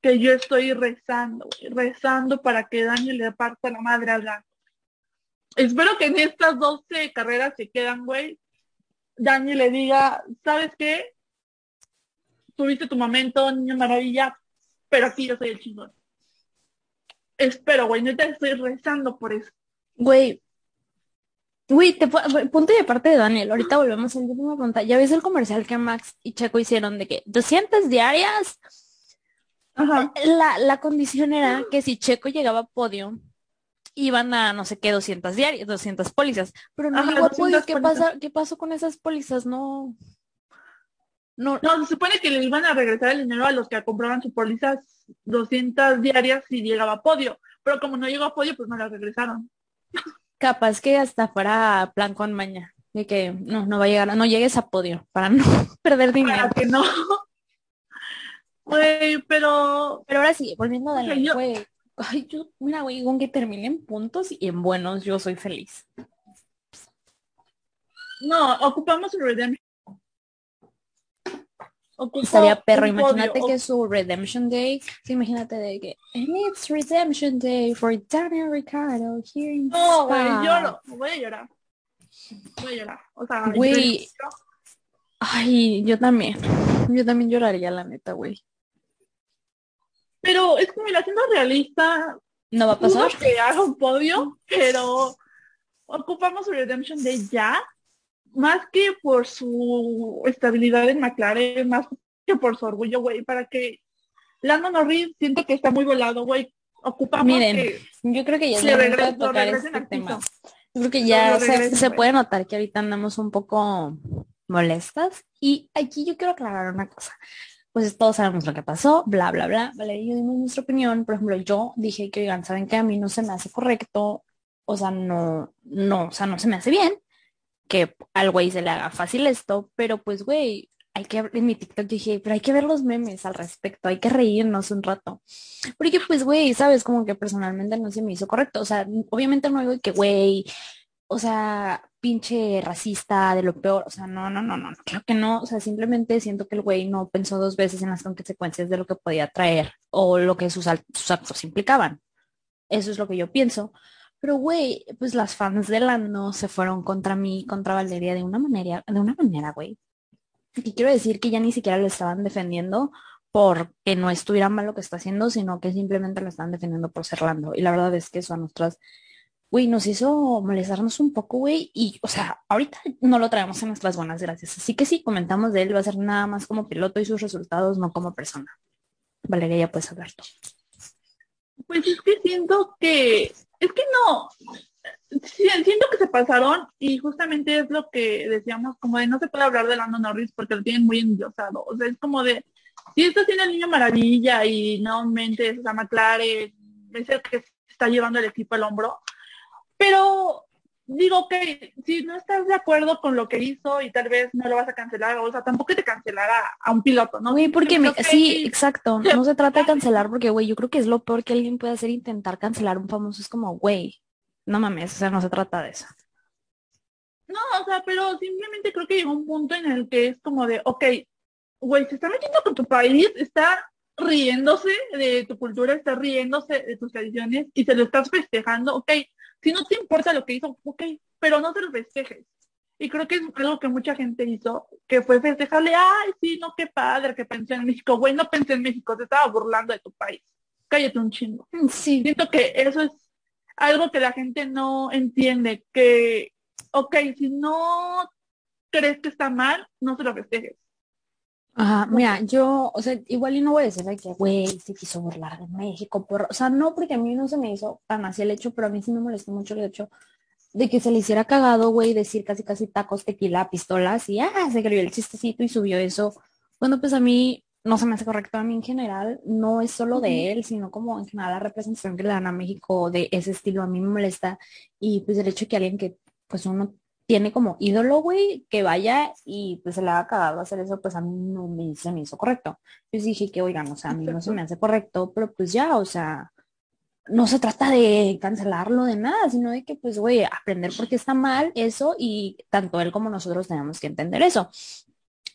Que yo estoy rezando, rezando para que Daniel le parta la madre a Blanco. Espero que en estas 12 carreras que quedan, güey, Daniel le diga, ¿sabes qué? Tuviste tu momento, niño maravilla, pero aquí yo soy el chingón. Espero, güey, neta estoy rezando por eso. Güey, Güey, te punto de parte de Daniel. Ahorita volvemos al último punto. ¿Ya ves el comercial que Max y Checo hicieron de que 200 diarias? Ajá. La, la condición era que si Checo llegaba a podio, iban a no sé qué 200 diarias, 200 pólizas. Pero no llegó a podio. ¿Qué, pasa, ¿Qué pasó con esas pólizas? No. No, no, se supone que le iban a regresar el dinero a los que compraban sus pólizas 200 diarias si llegaba a podio. Pero como no llegó a podio, pues no las regresaron. Capaz que hasta fuera plan con maña, de que no, no va a llegar, no llegues a podio, para no perder dinero. que no. Güey, pero... Pero ahora sí, volviendo a Daniel, güey. Ay, yo, mira, güey, con que termine en puntos y en buenos, yo soy feliz. No, ocupamos el Redemption Estaría perro, imagínate que su Redemption Day, sí, imagínate de que And it's Redemption Day for Daniel Ricardo here in No, güey, lloro, voy a llorar. Voy a llorar. O sea, güey. Ay, yo también. Yo también lloraría, la neta, güey. Pero es que, mira, siendo realista, no va a pasar. que haga un podio, pero ocupamos Redemption Day ya más que por su estabilidad en McLaren, más que por su orgullo, güey, para que Lando Norris siento que está muy volado, güey. Ocupamos Miren, yo creo que ya se a tocar este tema. Yo creo que ya se, puede notar que ahorita andamos un poco molestas y aquí yo quiero aclarar una cosa. Pues todos sabemos lo que pasó, bla, bla, bla. Vale, yo dimos nuestra opinión. Por ejemplo, yo dije que, oigan, saben que a mí no se me hace correcto, o sea, no, no, o sea, no se me hace bien que al güey se le haga fácil esto, pero pues güey, hay que, en mi TikTok dije, pero hay que ver los memes al respecto, hay que reírnos un rato. Porque pues güey, sabes, como que personalmente no se me hizo correcto, o sea, obviamente no digo que güey, o sea, pinche racista de lo peor, o sea, no, no, no, no, creo que no, o sea, simplemente siento que el güey no pensó dos veces en las consecuencias de lo que podía traer o lo que sus, sus actos implicaban. Eso es lo que yo pienso. Pero, güey, pues las fans de Lando se fueron contra mí, contra Valeria de una manera, de una manera, güey. Y quiero decir que ya ni siquiera lo estaban defendiendo porque no estuviera mal lo que está haciendo, sino que simplemente lo estaban defendiendo por ser Lando. Y la verdad es que eso a nosotras, güey, nos hizo molestarnos un poco, güey. Y, o sea, ahorita no lo traemos en nuestras buenas gracias. Así que sí, comentamos de él, va a ser nada más como piloto y sus resultados, no como persona. Valeria, ya puedes hablar tú. Pues es que siento que es que no, siento que se pasaron y justamente es lo que decíamos, como de no se puede hablar de Lando Norris porque lo tienen muy endiosado. O sea, es como de, si está siendo el niño maravilla y no mentes, o McLaren es el que está llevando el equipo al hombro, pero digo que si no estás de acuerdo con lo que hizo y tal vez no lo vas a cancelar, o sea, tampoco te cancelará a un piloto, ¿no? Güey, porque me, sí, exacto, no se trata de cancelar porque, güey, yo creo que es lo peor que alguien puede hacer intentar cancelar un famoso, es como, güey, no mames, o sea, no se trata de eso. No, o sea, pero simplemente creo que llegó un punto en el que es como de, ok, güey, se está metiendo con tu país, está riéndose de tu cultura, está riéndose de tus tradiciones y se lo estás festejando, ok, si no te importa lo que hizo, ok, pero no te lo festejes. Y creo que es algo que mucha gente hizo, que fue festejarle, ay, sí, no, qué padre que pensé en México. Güey, no pensé en México, te estaba burlando de tu país. Cállate un chingo. Mm, sí. Siento que eso es algo que la gente no entiende, que, ok, si no crees que está mal, no se lo festejes. Ajá, mira, yo, o sea, igual y no voy a decir que, güey, se quiso burlar de México, por, o sea, no, porque a mí no se me hizo tan así el hecho, pero a mí sí me molestó mucho el hecho de que se le hiciera cagado, güey, decir casi casi tacos, tequila, pistolas, y ah, se creyó el chistecito y subió eso. Bueno, pues a mí, no se me hace correcto a mí en general, no es solo de él, sino como en general la representación que le dan a México de ese estilo a mí me molesta y pues el hecho de que alguien que pues uno tiene como ídolo, güey, que vaya y pues se le haga cagado hacer eso, pues a mí no me, se me hizo correcto. Yo dije que, oigan, o sea, a mí no se me hace correcto, pero pues ya, o sea, no se trata de cancelarlo de nada, sino de que, pues, güey, aprender por qué está mal eso y tanto él como nosotros tenemos que entender eso.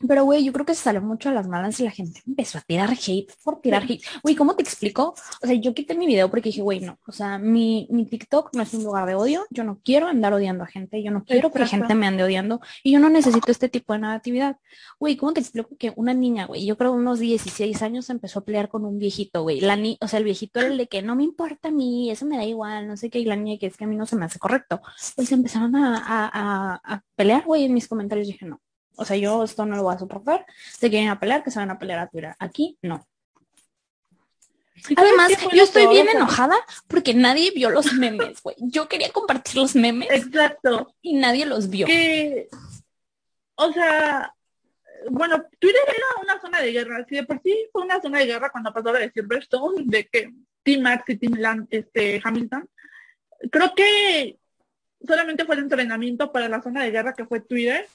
Pero, güey, yo creo que se salió mucho a las malas y la gente empezó a tirar hate por tirar hate. Güey, ¿cómo te explico? O sea, yo quité mi video porque dije, güey, no. O sea, mi, mi TikTok no es un lugar de odio. Yo no quiero andar odiando a gente. Yo no quiero que la gente me ande odiando. Y yo no necesito este tipo de negatividad. Güey, ¿cómo te explico que una niña, güey, yo creo unos 16 años empezó a pelear con un viejito, güey. La ni o sea, el viejito era el de que no me importa a mí, eso me da igual, no sé qué. Y la niña que es que a mí no se me hace correcto. Pues empezaron a, a, a, a pelear, güey, en mis comentarios. Dije, no o sea, yo esto no lo voy a soportar. Se quieren a pelear, que se van a pelear a Twitter. Aquí no. Además, yo estoy bien enojada porque nadie vio los memes, güey. Yo quería compartir los memes. Exacto. Y nadie los vio. Que, o sea, bueno, Twitter era una zona de guerra. Si de por sí fue una zona de guerra cuando pasó la de Silverstone, de que Team Max y Team Land, este, Hamilton. Creo que solamente fue el entrenamiento para la zona de guerra que fue Twitter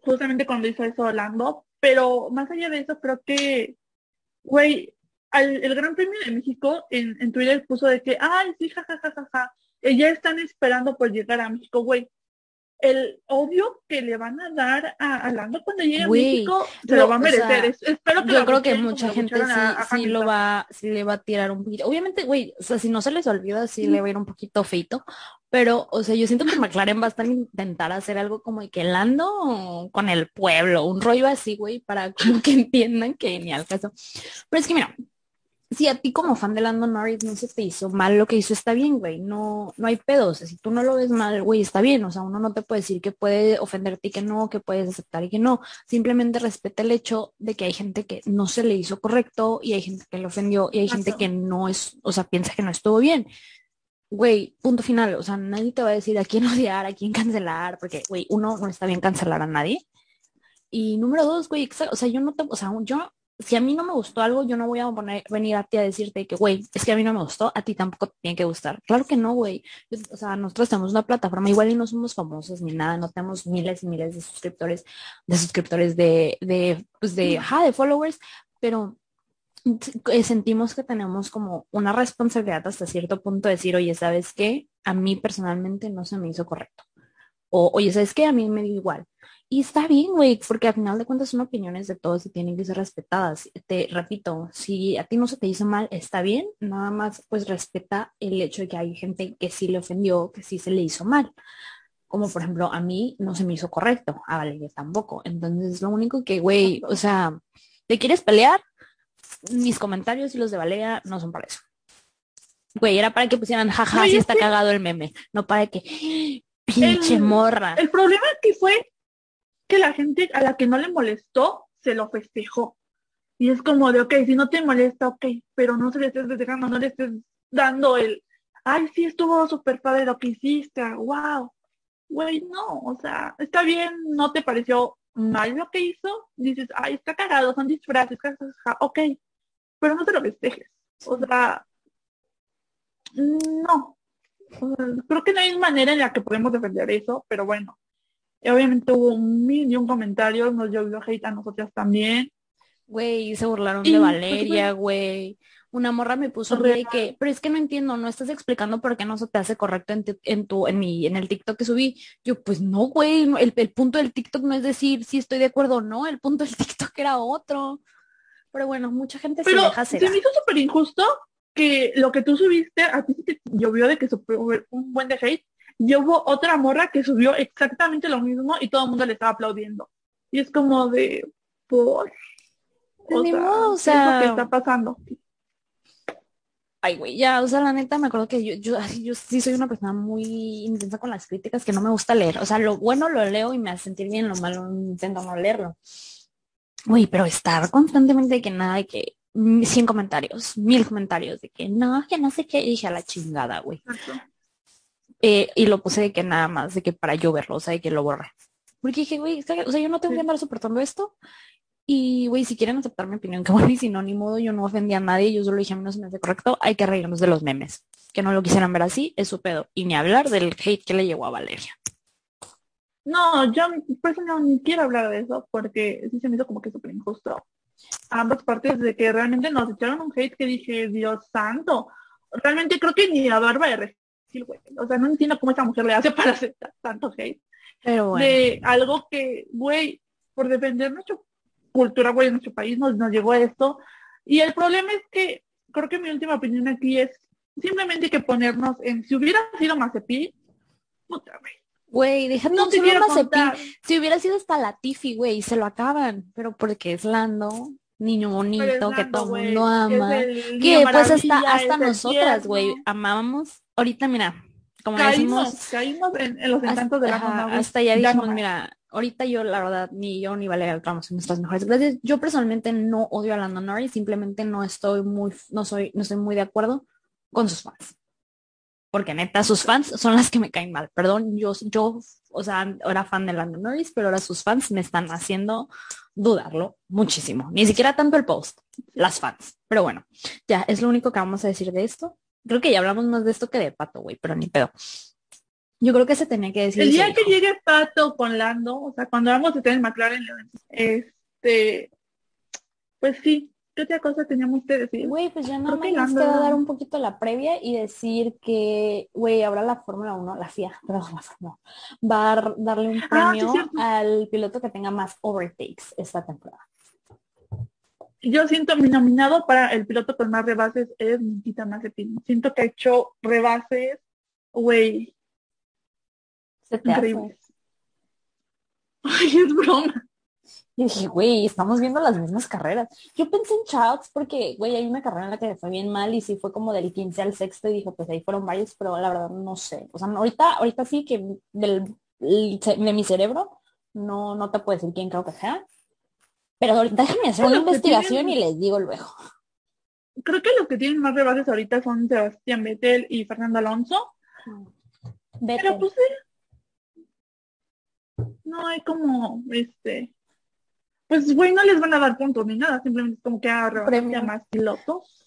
justamente cuando hizo eso Orlando, pero más allá de eso, creo que, güey, el Gran Premio de México en, en Twitter puso de que, ay, sí, jajajaja, ja, ya están esperando por llegar a México, güey. El odio que le van a dar a Orlando cuando llegue a México se lo, va a merecer. espero que yo creo que mucha gente sí, sí lo va, sí le va a tirar un poquito. Obviamente, güey, o sea, si no se les olvida, sí le va a ir un poquito feito, pero, o sea, yo siento que McLaren va a estar intentar hacer algo como que Lando con el pueblo, un rollo así, güey, para como que entiendan que ni al caso. Pero es que mira, si a ti como fan de Lando Norris no se te hizo mal lo que hizo, está bien, güey. No, no hay pedos. Si tú no lo ves mal, güey, está bien. O sea, uno no te puede decir que puede ofenderte y que no, que puedes aceptar y que no. Simplemente respeta el hecho de que hay gente que no se le hizo correcto y hay gente que le ofendió y hay gente que no es, o sea, piensa que no estuvo bien güey, punto final, o sea, nadie te va a decir a quién odiar, a quién cancelar, porque, güey, uno, no está bien cancelar a nadie. Y número dos, güey, o sea, yo no te, o sea, yo, si a mí no me gustó algo, yo no voy a poner, venir a ti a decirte que, güey, es que a mí no me gustó, a ti tampoco te tiene que gustar. Claro que no, güey. O sea, nosotros tenemos una plataforma igual y no somos famosos ni nada, no tenemos miles y miles de suscriptores, de suscriptores de, de, pues de, ajá, de followers, pero sentimos que tenemos como una responsabilidad hasta cierto punto de decir, oye, ¿sabes qué? A mí personalmente no se me hizo correcto. O, oye, ¿sabes qué? A mí me dio igual. Y está bien, güey, porque al final de cuentas son opiniones de todos y tienen que ser respetadas. Te repito, si a ti no se te hizo mal, está bien, nada más pues respeta el hecho de que hay gente que sí le ofendió, que sí se le hizo mal. Como por ejemplo, a mí no se me hizo correcto, a Valeria tampoco. Entonces, lo único que, güey, o sea, ¿te quieres pelear? Mis comentarios y los de Valeria no son para eso. Güey, era para que pusieran jaja, si está cagado el meme, no para que pinche morra. El problema que fue que la gente a la que no le molestó se lo festejó. Y es como de, ok, si no te molesta, ok, pero no se le estés festejando, no le estés dando el, ay, sí, estuvo súper padre lo que hiciste, wow. Güey, no, o sea, está bien, no te pareció mal lo que hizo, dices, ay, está cagado, son disfraces, ok, pero no te lo festejes. O sea, no. creo que no hay manera en la que podemos defender eso, pero bueno. Obviamente hubo un millón de comentarios, nos llovió hate a nosotras también. Güey, se burlaron de pues, Valeria, güey. Una morra me puso de que, pero es que no entiendo, no estás explicando por qué no se te hace correcto en, en tu, en mi, en el TikTok que subí. Yo, pues no, güey, el, el punto del TikTok no es decir si estoy de acuerdo o no, el punto del TikTok era otro. Pero bueno, mucha gente se deja hacer. Se me hizo súper injusto que lo que tú subiste, a ti te llovió de que subió un buen de hate, y hubo otra morra que subió exactamente lo mismo y todo el mundo le estaba aplaudiendo. Y es como de, por... O sea, ¿qué está pasando? Ay, güey, ya, o sea, la neta me acuerdo que yo, yo, yo sí soy una persona muy intensa con las críticas que no me gusta leer. O sea, lo bueno lo leo y me hace sentir bien, lo malo intento no leerlo. Uy, pero estar constantemente de que nada, de que 100 comentarios, mil comentarios, de que no, que no sé qué, dije a la chingada, güey. Eh, y lo puse de que nada más, de que para yo verlo, o sea, de que lo borré. Porque dije, güey, o sea, yo no tengo que andar soportando esto. Y, güey, si quieren aceptar mi opinión, qué bueno, y si no, ni modo, yo no ofendí a nadie, yo solo dije, a mí no se me hace correcto, hay que reírnos de los memes. Que no lo quisieran ver así, es su pedo. Y ni hablar del hate que le llegó a Valeria. No, yo por eso no ni quiero hablar de eso, porque sí se me hizo como que súper injusto. Ambas partes de que realmente nos echaron un hate que dije, Dios santo. Realmente creo que ni a Barba de Regil, güey. O sea, no entiendo cómo esta mujer le hace para aceptar tanto hate. Pero bueno. De algo que, güey, por defender nuestra cultura, güey, en nuestro país nos, nos llegó a esto. Y el problema es que creo que mi última opinión aquí es simplemente que ponernos en, si hubiera sido Mazepin, puta, güey. Güey, déjame No te quiero contar. Si hubiera sido hasta la Tiffy, güey, se lo acaban. Pero porque es Lando, niño bonito, que todo el mundo ama. Que pues hasta, hasta nosotras, güey, amábamos. Ahorita, mira, como Caímos, decimos, caímos en, en los hasta, encantos de la hasta ya dijimos, mira, ahorita yo, la verdad, ni yo ni Valeria Alcalá somos nuestras mejores gracias. Yo personalmente no odio a Lando Norris, simplemente no estoy muy, no soy, no estoy muy de acuerdo con sus fans. Porque neta, sus fans son las que me caen mal. Perdón, yo, yo, o sea, era fan de Lando Norris, pero ahora sus fans me están haciendo dudarlo muchísimo. Ni siquiera tanto el post, las fans. Pero bueno, ya, es lo único que vamos a decir de esto. Creo que ya hablamos más de esto que de Pato, güey, pero ni pedo. Yo creo que se tenía que decir. El día que llegue Pato con Lando, o sea, cuando vamos a tener McLaren, este, pues sí, ¿qué otra cosa teníamos que decir? Güey, pues ya nada más nos queda dar un poquito la previa y decir que, güey, ahora la Fórmula 1, la FIA, perdón, la Fórmula 1, va a dar- darle un Ah, premio al piloto que tenga más overtakes esta temporada. Yo siento mi nominado para el piloto con más rebases es Nikita Mazepin. Siento que ha hecho rebases, güey, Se te hace. increíbles. Ay, es broma. Y dije, güey, estamos viendo las mismas carreras. Yo pensé en Charles porque, güey, hay una carrera en la que fue bien mal y sí fue como del 15 al sexto y dije, pues ahí fueron varios, pero la verdad no sé. O sea, ahorita, ahorita sí que del, de mi cerebro no, no te puedo decir quién creo que sea. Pero ahorita déjame hacer una investigación tienen- y les digo luego. Creo que los que tienen más rebases ahorita son Sebastián Vettel y Fernando Alonso. Pero pues eh, no hay como este pues güey no les van a dar puntos ni nada, simplemente es como que a más pilotos.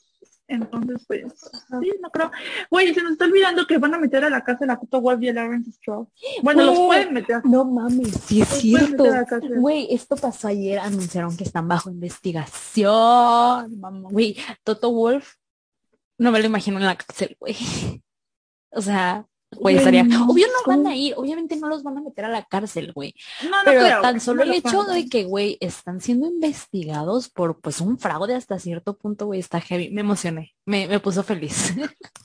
Entonces, pues, sí, no creo. Güey, se nos está olvidando que van a meter a la cárcel a Toto Wolff y a Lawrence Stroll. Bueno, los pueden meter. No mames, sí es Los cierto. la. Güey, esto pasó ayer, anunciaron que están bajo investigación. Güey, Toto Wolf, no me lo imagino en la cárcel, güey. O sea, güey, Güey, estaría. no, Obvio no van a ir, obviamente no los van a meter a la cárcel, güey. No, no Pero creo, tan solo no el hecho de que, güey, están siendo investigados por, pues, un fraude hasta cierto punto, güey, está heavy. Me emocioné, me, me puso feliz.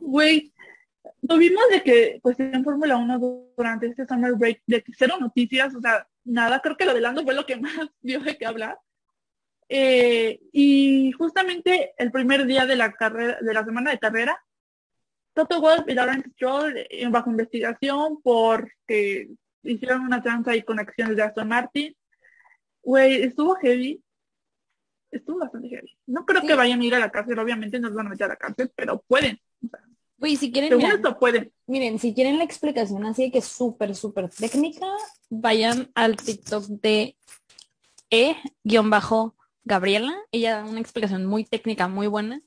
Güey, tuvimos de que, pues en Fórmula 1 du- durante este summer break, de que cero noticias, o sea, nada, creo que lo de Lando fue lo que más dio de qué hablar. Eh, y justamente el primer día de la carrera, de la semana de carrera, Toto Wolff y Lawrence Stroll eh, bajo investigación porque hicieron una tranza y con acciones de Aston Martin. Güey, estuvo heavy. Estuvo bastante heavy. No creo Sí. que vayan a ir a la cárcel, obviamente no los van a meter a la cárcel, pero pueden. Güey, si quieren, Según mira, esto pueden. Miren, si quieren la explicación así de que es súper, súper técnica, vayan al TikTok de E-Gabriela. Ella da una explicación muy técnica, muy buena.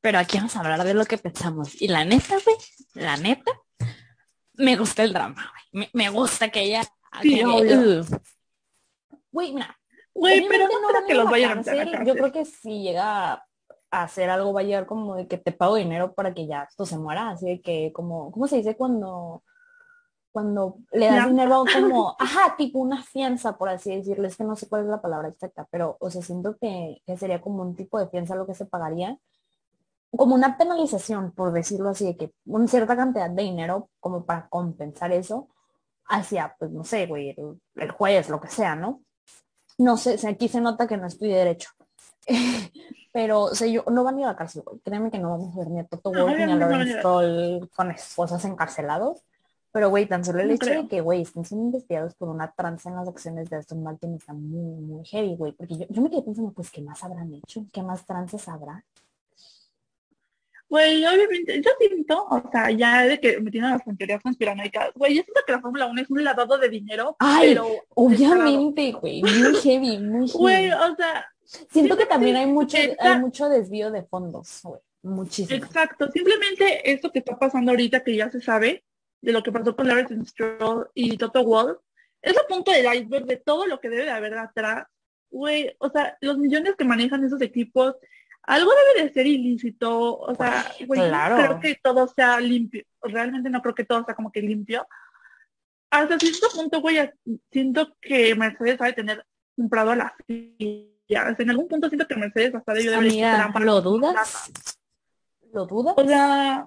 Pero aquí vamos a hablar de lo que pensamos. Y la neta, güey, la neta, me gusta el drama, güey. Me, me gusta que ella... Sí. Ugh. Güey, mira, Güey, pero no creo que a los vayan. Yo creo que si llega a hacer algo va a llegar como de que te pago dinero para que ya esto se muera, así de que como, ¿cómo se dice cuando cuando le das Fianza. dinero como, ajá, tipo una fianza, por así decirlo, es que no sé cuál es la palabra exacta, pero, o sea, siento que, que sería como un tipo de fianza lo que se pagaría, como una penalización, por decirlo así, de que una cierta cantidad de dinero como para compensar eso hacia, pues, no sé, güey, el, el juez, lo que sea, ¿no? No sé, aquí se nota que no estudié derecho. Pero, o sea, yo no van a ir a la cárcel, güey. Créeme que no vamos a ver ni a Toto Wolff ni a no Lawrence Stroll con esposas encarcelados. Pero, güey, tan solo el No hecho creo. de que, güey, estén siendo investigados por una tranza en las acciones de Aston Martin está muy, muy heavy, güey. Porque yo, yo me quedé pensando, pues, ¿qué más habrán hecho? ¿Qué más tranzas habrá? Güey, obviamente, yo siento, o sea, ya de que me tienen las teorías conspiranoicas, güey, yo siento que la Fórmula 1 es un lavado de dinero, Ay, pero... Obviamente, güey, muy heavy, muy heavy. Güey, o sea, Siento que también hay mucho, hay mucho desvío de fondos, güey. Muchísimo. exacto, simplemente esto que está pasando ahorita que ya se sabe, de lo que pasó con Lawrence Stroll y Toto Wolff, es el punto del iceberg de todo lo que debe de haber atrás. Güey, o sea, los millones que manejan esos equipos, algo debe de ser ilícito, o sea, güey, no Claro. creo que todo sea limpio, realmente no creo que todo sea como que limpio. Hasta cierto punto, güey, siento que Mercedes sabe tener comprado a la sea, en algún punto siento que Mercedes hasta debió de haber. ¿lo dudas? ¿Lo dudas? O sea,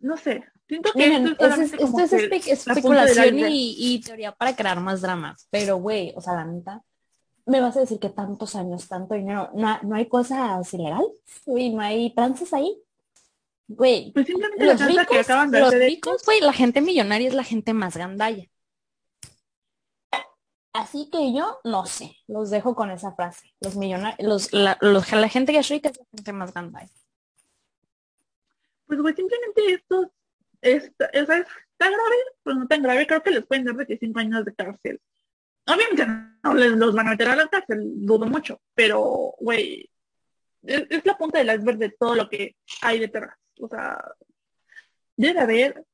no sé, siento que Miren, esto es, es- esto es espe- especulación y, y teoría para crear más dramas. Pero, güey, o sea, la neta, me vas a decir que tantos años, tanto dinero, no, no hay cosas ilegales, güey, no hay tranzas ahí. Güey, Pues simplemente la los que ricos, acaban de los hacer ricos, güey, la gente millonaria es la gente más gandalla. Así que yo no sé, los dejo con esa frase. Los millonarios, los, la, los- la gente que es rica es la gente más gandalla. Pues, güey, simplemente esto o sea, está grave, pero no tan grave. Creo que les pueden dar de que cinco años de cárcel. Obviamente no les los van a meter a la cárcel, dudo mucho, pero, güey, es, es la punta del iceberg de todo lo que hay detrás. O sea, debe haber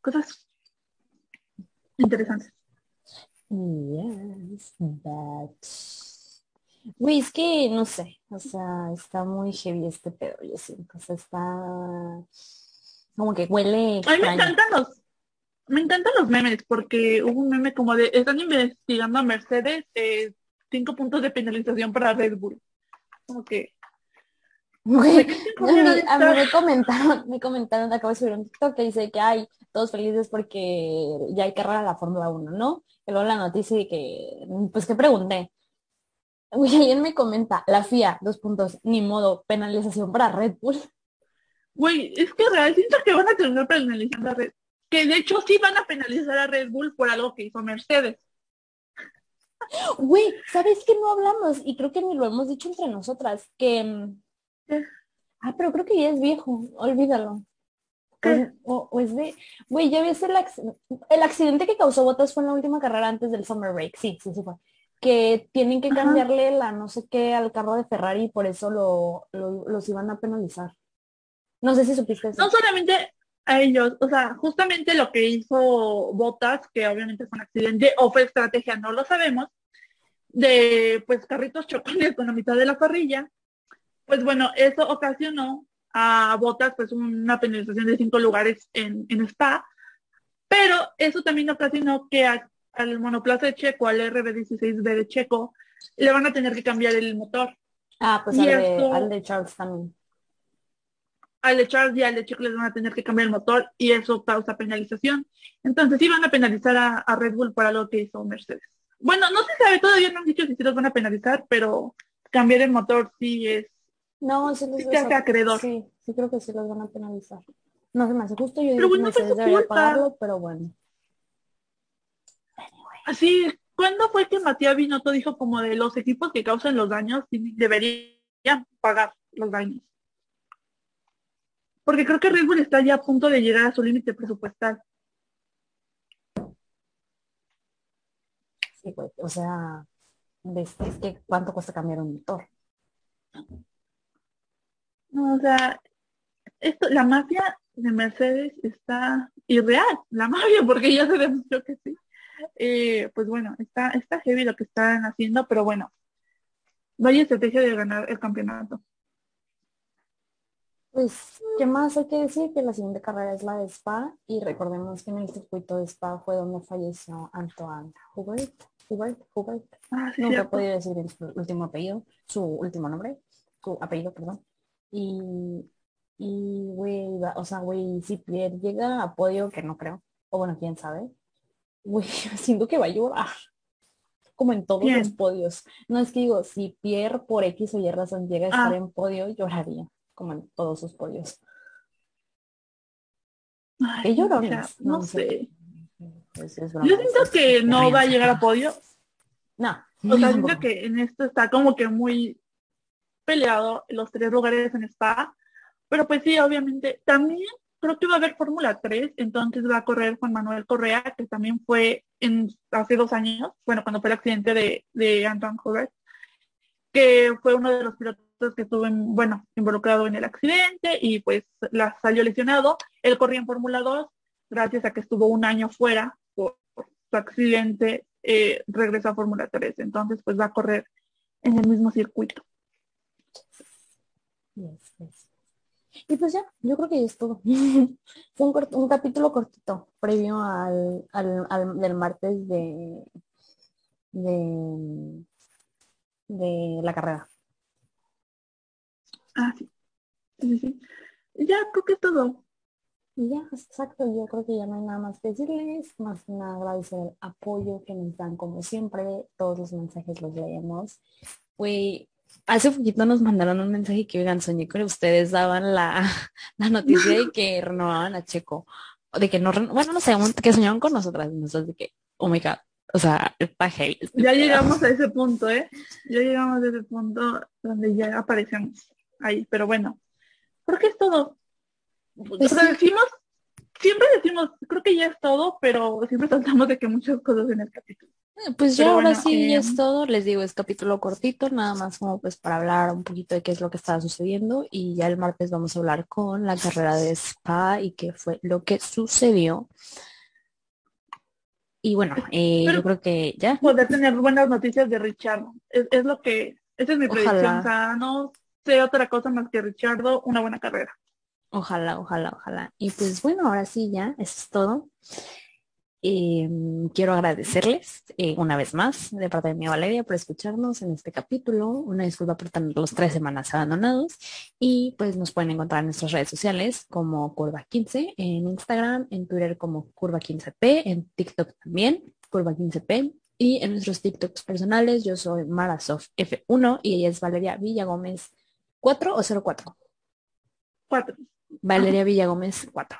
cosas interesantes. Yes, but... Güey, es que no sé, o sea, está muy heavy este pedo, yo siento, o sea, está como que huele A mí me extraño. encantan los, me encantan los memes porque hubo un meme como de están investigando a Mercedes eh, cinco puntos de penalización para Red Bull. Como que Güey, ¿de qué cinco a mí, a me comentaron, me comentaron, acabo de subir un TikTok que dice que hay todos felices porque ya hay carrera a la Fórmula 1, ¿no? Y luego la noticia de que, pues que pregunté. Güey, alguien me comenta, la FIA, dos puntos, ni modo, penalización para Red Bull. Güey, es que real siento que van a terminar penalizando a Red que de hecho sí van a penalizar a Red Bull por algo que hizo Mercedes. Güey, ¿sabes qué no hablamos? Y creo que ni lo hemos dicho entre nosotras, que... mm, ¿Qué? Ah, pero creo que ya es viejo, olvídalo. O, o- es de... Güey, ya ves el, acc- el accidente que causó Bottas fue en la última carrera antes del Summer Break, sí, sí, sí fue. Que tienen que Ajá. cambiarle la no sé qué al carro de Ferrari y por eso lo, lo- los iban a penalizar. No sé si supiste eso. No solamente a ellos, o sea, justamente lo que hizo Bottas, que obviamente fue un accidente o fue estrategia, no lo sabemos, de pues carritos chocones con la mitad de la parrilla, pues bueno, eso ocasionó a Bottas pues una penalización de cinco lugares en, en Spa, pero eso también ocasionó que a- al monoplaza de Checo, al RB16B de Checo, le van a tener que cambiar el motor. Ah, pues de, al de Charles también. Al de Charles y al de les van a tener que cambiar el motor y eso causa penalización. Entonces sí van a penalizar a, a Red Bull por algo que hizo Mercedes. Bueno, no se sabe, todavía no han dicho si los van a penalizar, pero cambiar el motor sí es. No, sí los Sí hace acreedor. Sí, sí creo que sí los van a penalizar. No se me hace justo, yo Pero digo bueno, Mercedes debería pagarlo, pero bueno. Así, ¿cuándo fue que Matías Binotto dijo como de los equipos que causan los daños deberían pagar los daños? Porque creo que Red Bull está ya a punto de llegar a su límite presupuestal. Sí, güey, o sea, ves, es que cuánto cuesta cambiar un motor. No, o sea, esto, la mafia de Mercedes está irreal, la mafia, porque ya se demostró que sí. Eh, pues bueno, está, está heavy lo que están haciendo, pero bueno, vaya estrategia de ganar el campeonato. Pues, ¿qué más hay que decir? Que la siguiente carrera es la de Spa y recordemos que en el circuito de Spa fue donde falleció Antoine Hubert. Hubert, Hubert. Ah, sí, Nunca he podido decir su último apellido, su último nombre, su apellido, perdón. Y, y, güey, o sea, güey, si Pierre llega a podio, que no creo, o bueno, quién sabe, güey, siento que va a llorar, como en todos los podios. No es que digo, si Pierre por X o Y razón llega a estar Ah. en podio, lloraría, como en todos sus podios. Ay, ¿Qué no, o llorones? sea, no No sé. Es- es broma, Yo siento es- que no va a llegar a podio. No. O sea, siento que en esto está como que muy peleado los tres lugares en Spa, Pero pues sí, obviamente. También creo que va a haber Fórmula 3, entonces va a correr Juan Manuel Correa, que también fue en, hace dos años, bueno, cuando fue el accidente de, de Anton Hubert, que fue uno de los pilotos que estuvo, bueno, involucrado en el accidente y pues la salió lesionado. Él corría en Fórmula 2, gracias a que estuvo un año fuera por, su accidente, eh, regresó a Fórmula 3, entonces pues va a correr en el mismo circuito. Y pues ya, yo creo que ya es todo. Fue un, un, capítulo cortito, previo al, al, al, del martes de, de, de la carrera. Ah, sí. sí, sí. Ya creo que es todo. Ya, exacto, yo creo que ya no hay nada más que decirles, más que nada agradecer el apoyo que nos dan como siempre, todos los mensajes los leemos. Güey, hace poquito nos mandaron un mensaje que, oigan, soñé que ustedes daban la, la noticia de que renovaban a Checo. De que no, bueno, no sé, que soñaban con nosotras, nosotros de que, oh my god, o sea, está heavy. Ya llegamos a ese punto, ¿eh? Ya llegamos a ese punto donde ya aparecemos ahí, pero bueno, creo que es todo. Pues o sea, decimos, siempre decimos, creo que ya es todo, pero siempre tratamos de que muchas cosas en el capítulo. Pues ya ahora sí ya es em, todo, les digo, es capítulo cortito, nada más como pues para hablar un poquito de qué es lo que estaba sucediendo y ya el martes vamos a hablar con la carrera de Spa y qué fue lo que sucedió. Y bueno, eh, yo creo que ya. Poder tener buenas noticias de Richard, es, es lo que, esa es mi predicción, o sea, no sé otra cosa más que Richardo, una buena carrera. Ojalá, ojalá, ojalá. Y pues bueno, ahora sí ya, eso es todo. Eh, quiero agradecerles eh, una vez más de parte de mi Valeria por escucharnos en este capítulo. Una disculpa por tener los tres semanas abandonados. Y pues nos pueden encontrar en nuestras redes sociales como Curva15, en Instagram, en Twitter como Curva15P, en TikTok también, Curva15P. Y en nuestros TikToks personales, yo soy Marasoft F1 y ella es Valeria Villagómez 4 o 04. 4. Valeria Villagómez 4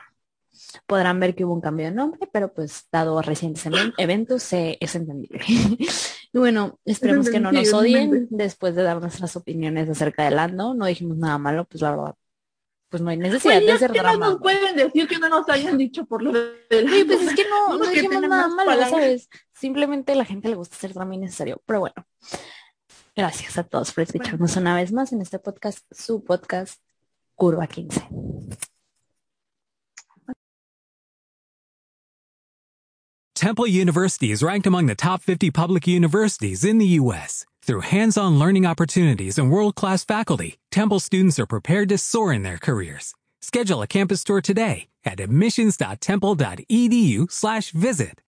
podrán ver que hubo un cambio de nombre, pero pues dado recientes eventos es entendible. y bueno, esperemos que no nos odien después de dar nuestras opiniones acerca del Lando. No dijimos nada malo, pues la verdad, pues no hay necesidad de hacer drama. No nos pueden decir que no nos hayan dicho por lo de Sí, pues es que no, no dijimos nada malo, ¿sabes? Simplemente a la gente le gusta hacer drama innecesario. Pero bueno, gracias a todos por escucharnos una vez más en este podcast, su podcast Curva 15. Temple University is ranked among the top 50 public universities in the U.S. Through hands-on learning opportunities and world-class faculty, Temple students are prepared to soar in their careers. Schedule a campus tour today at admissions.temple.edu/visit.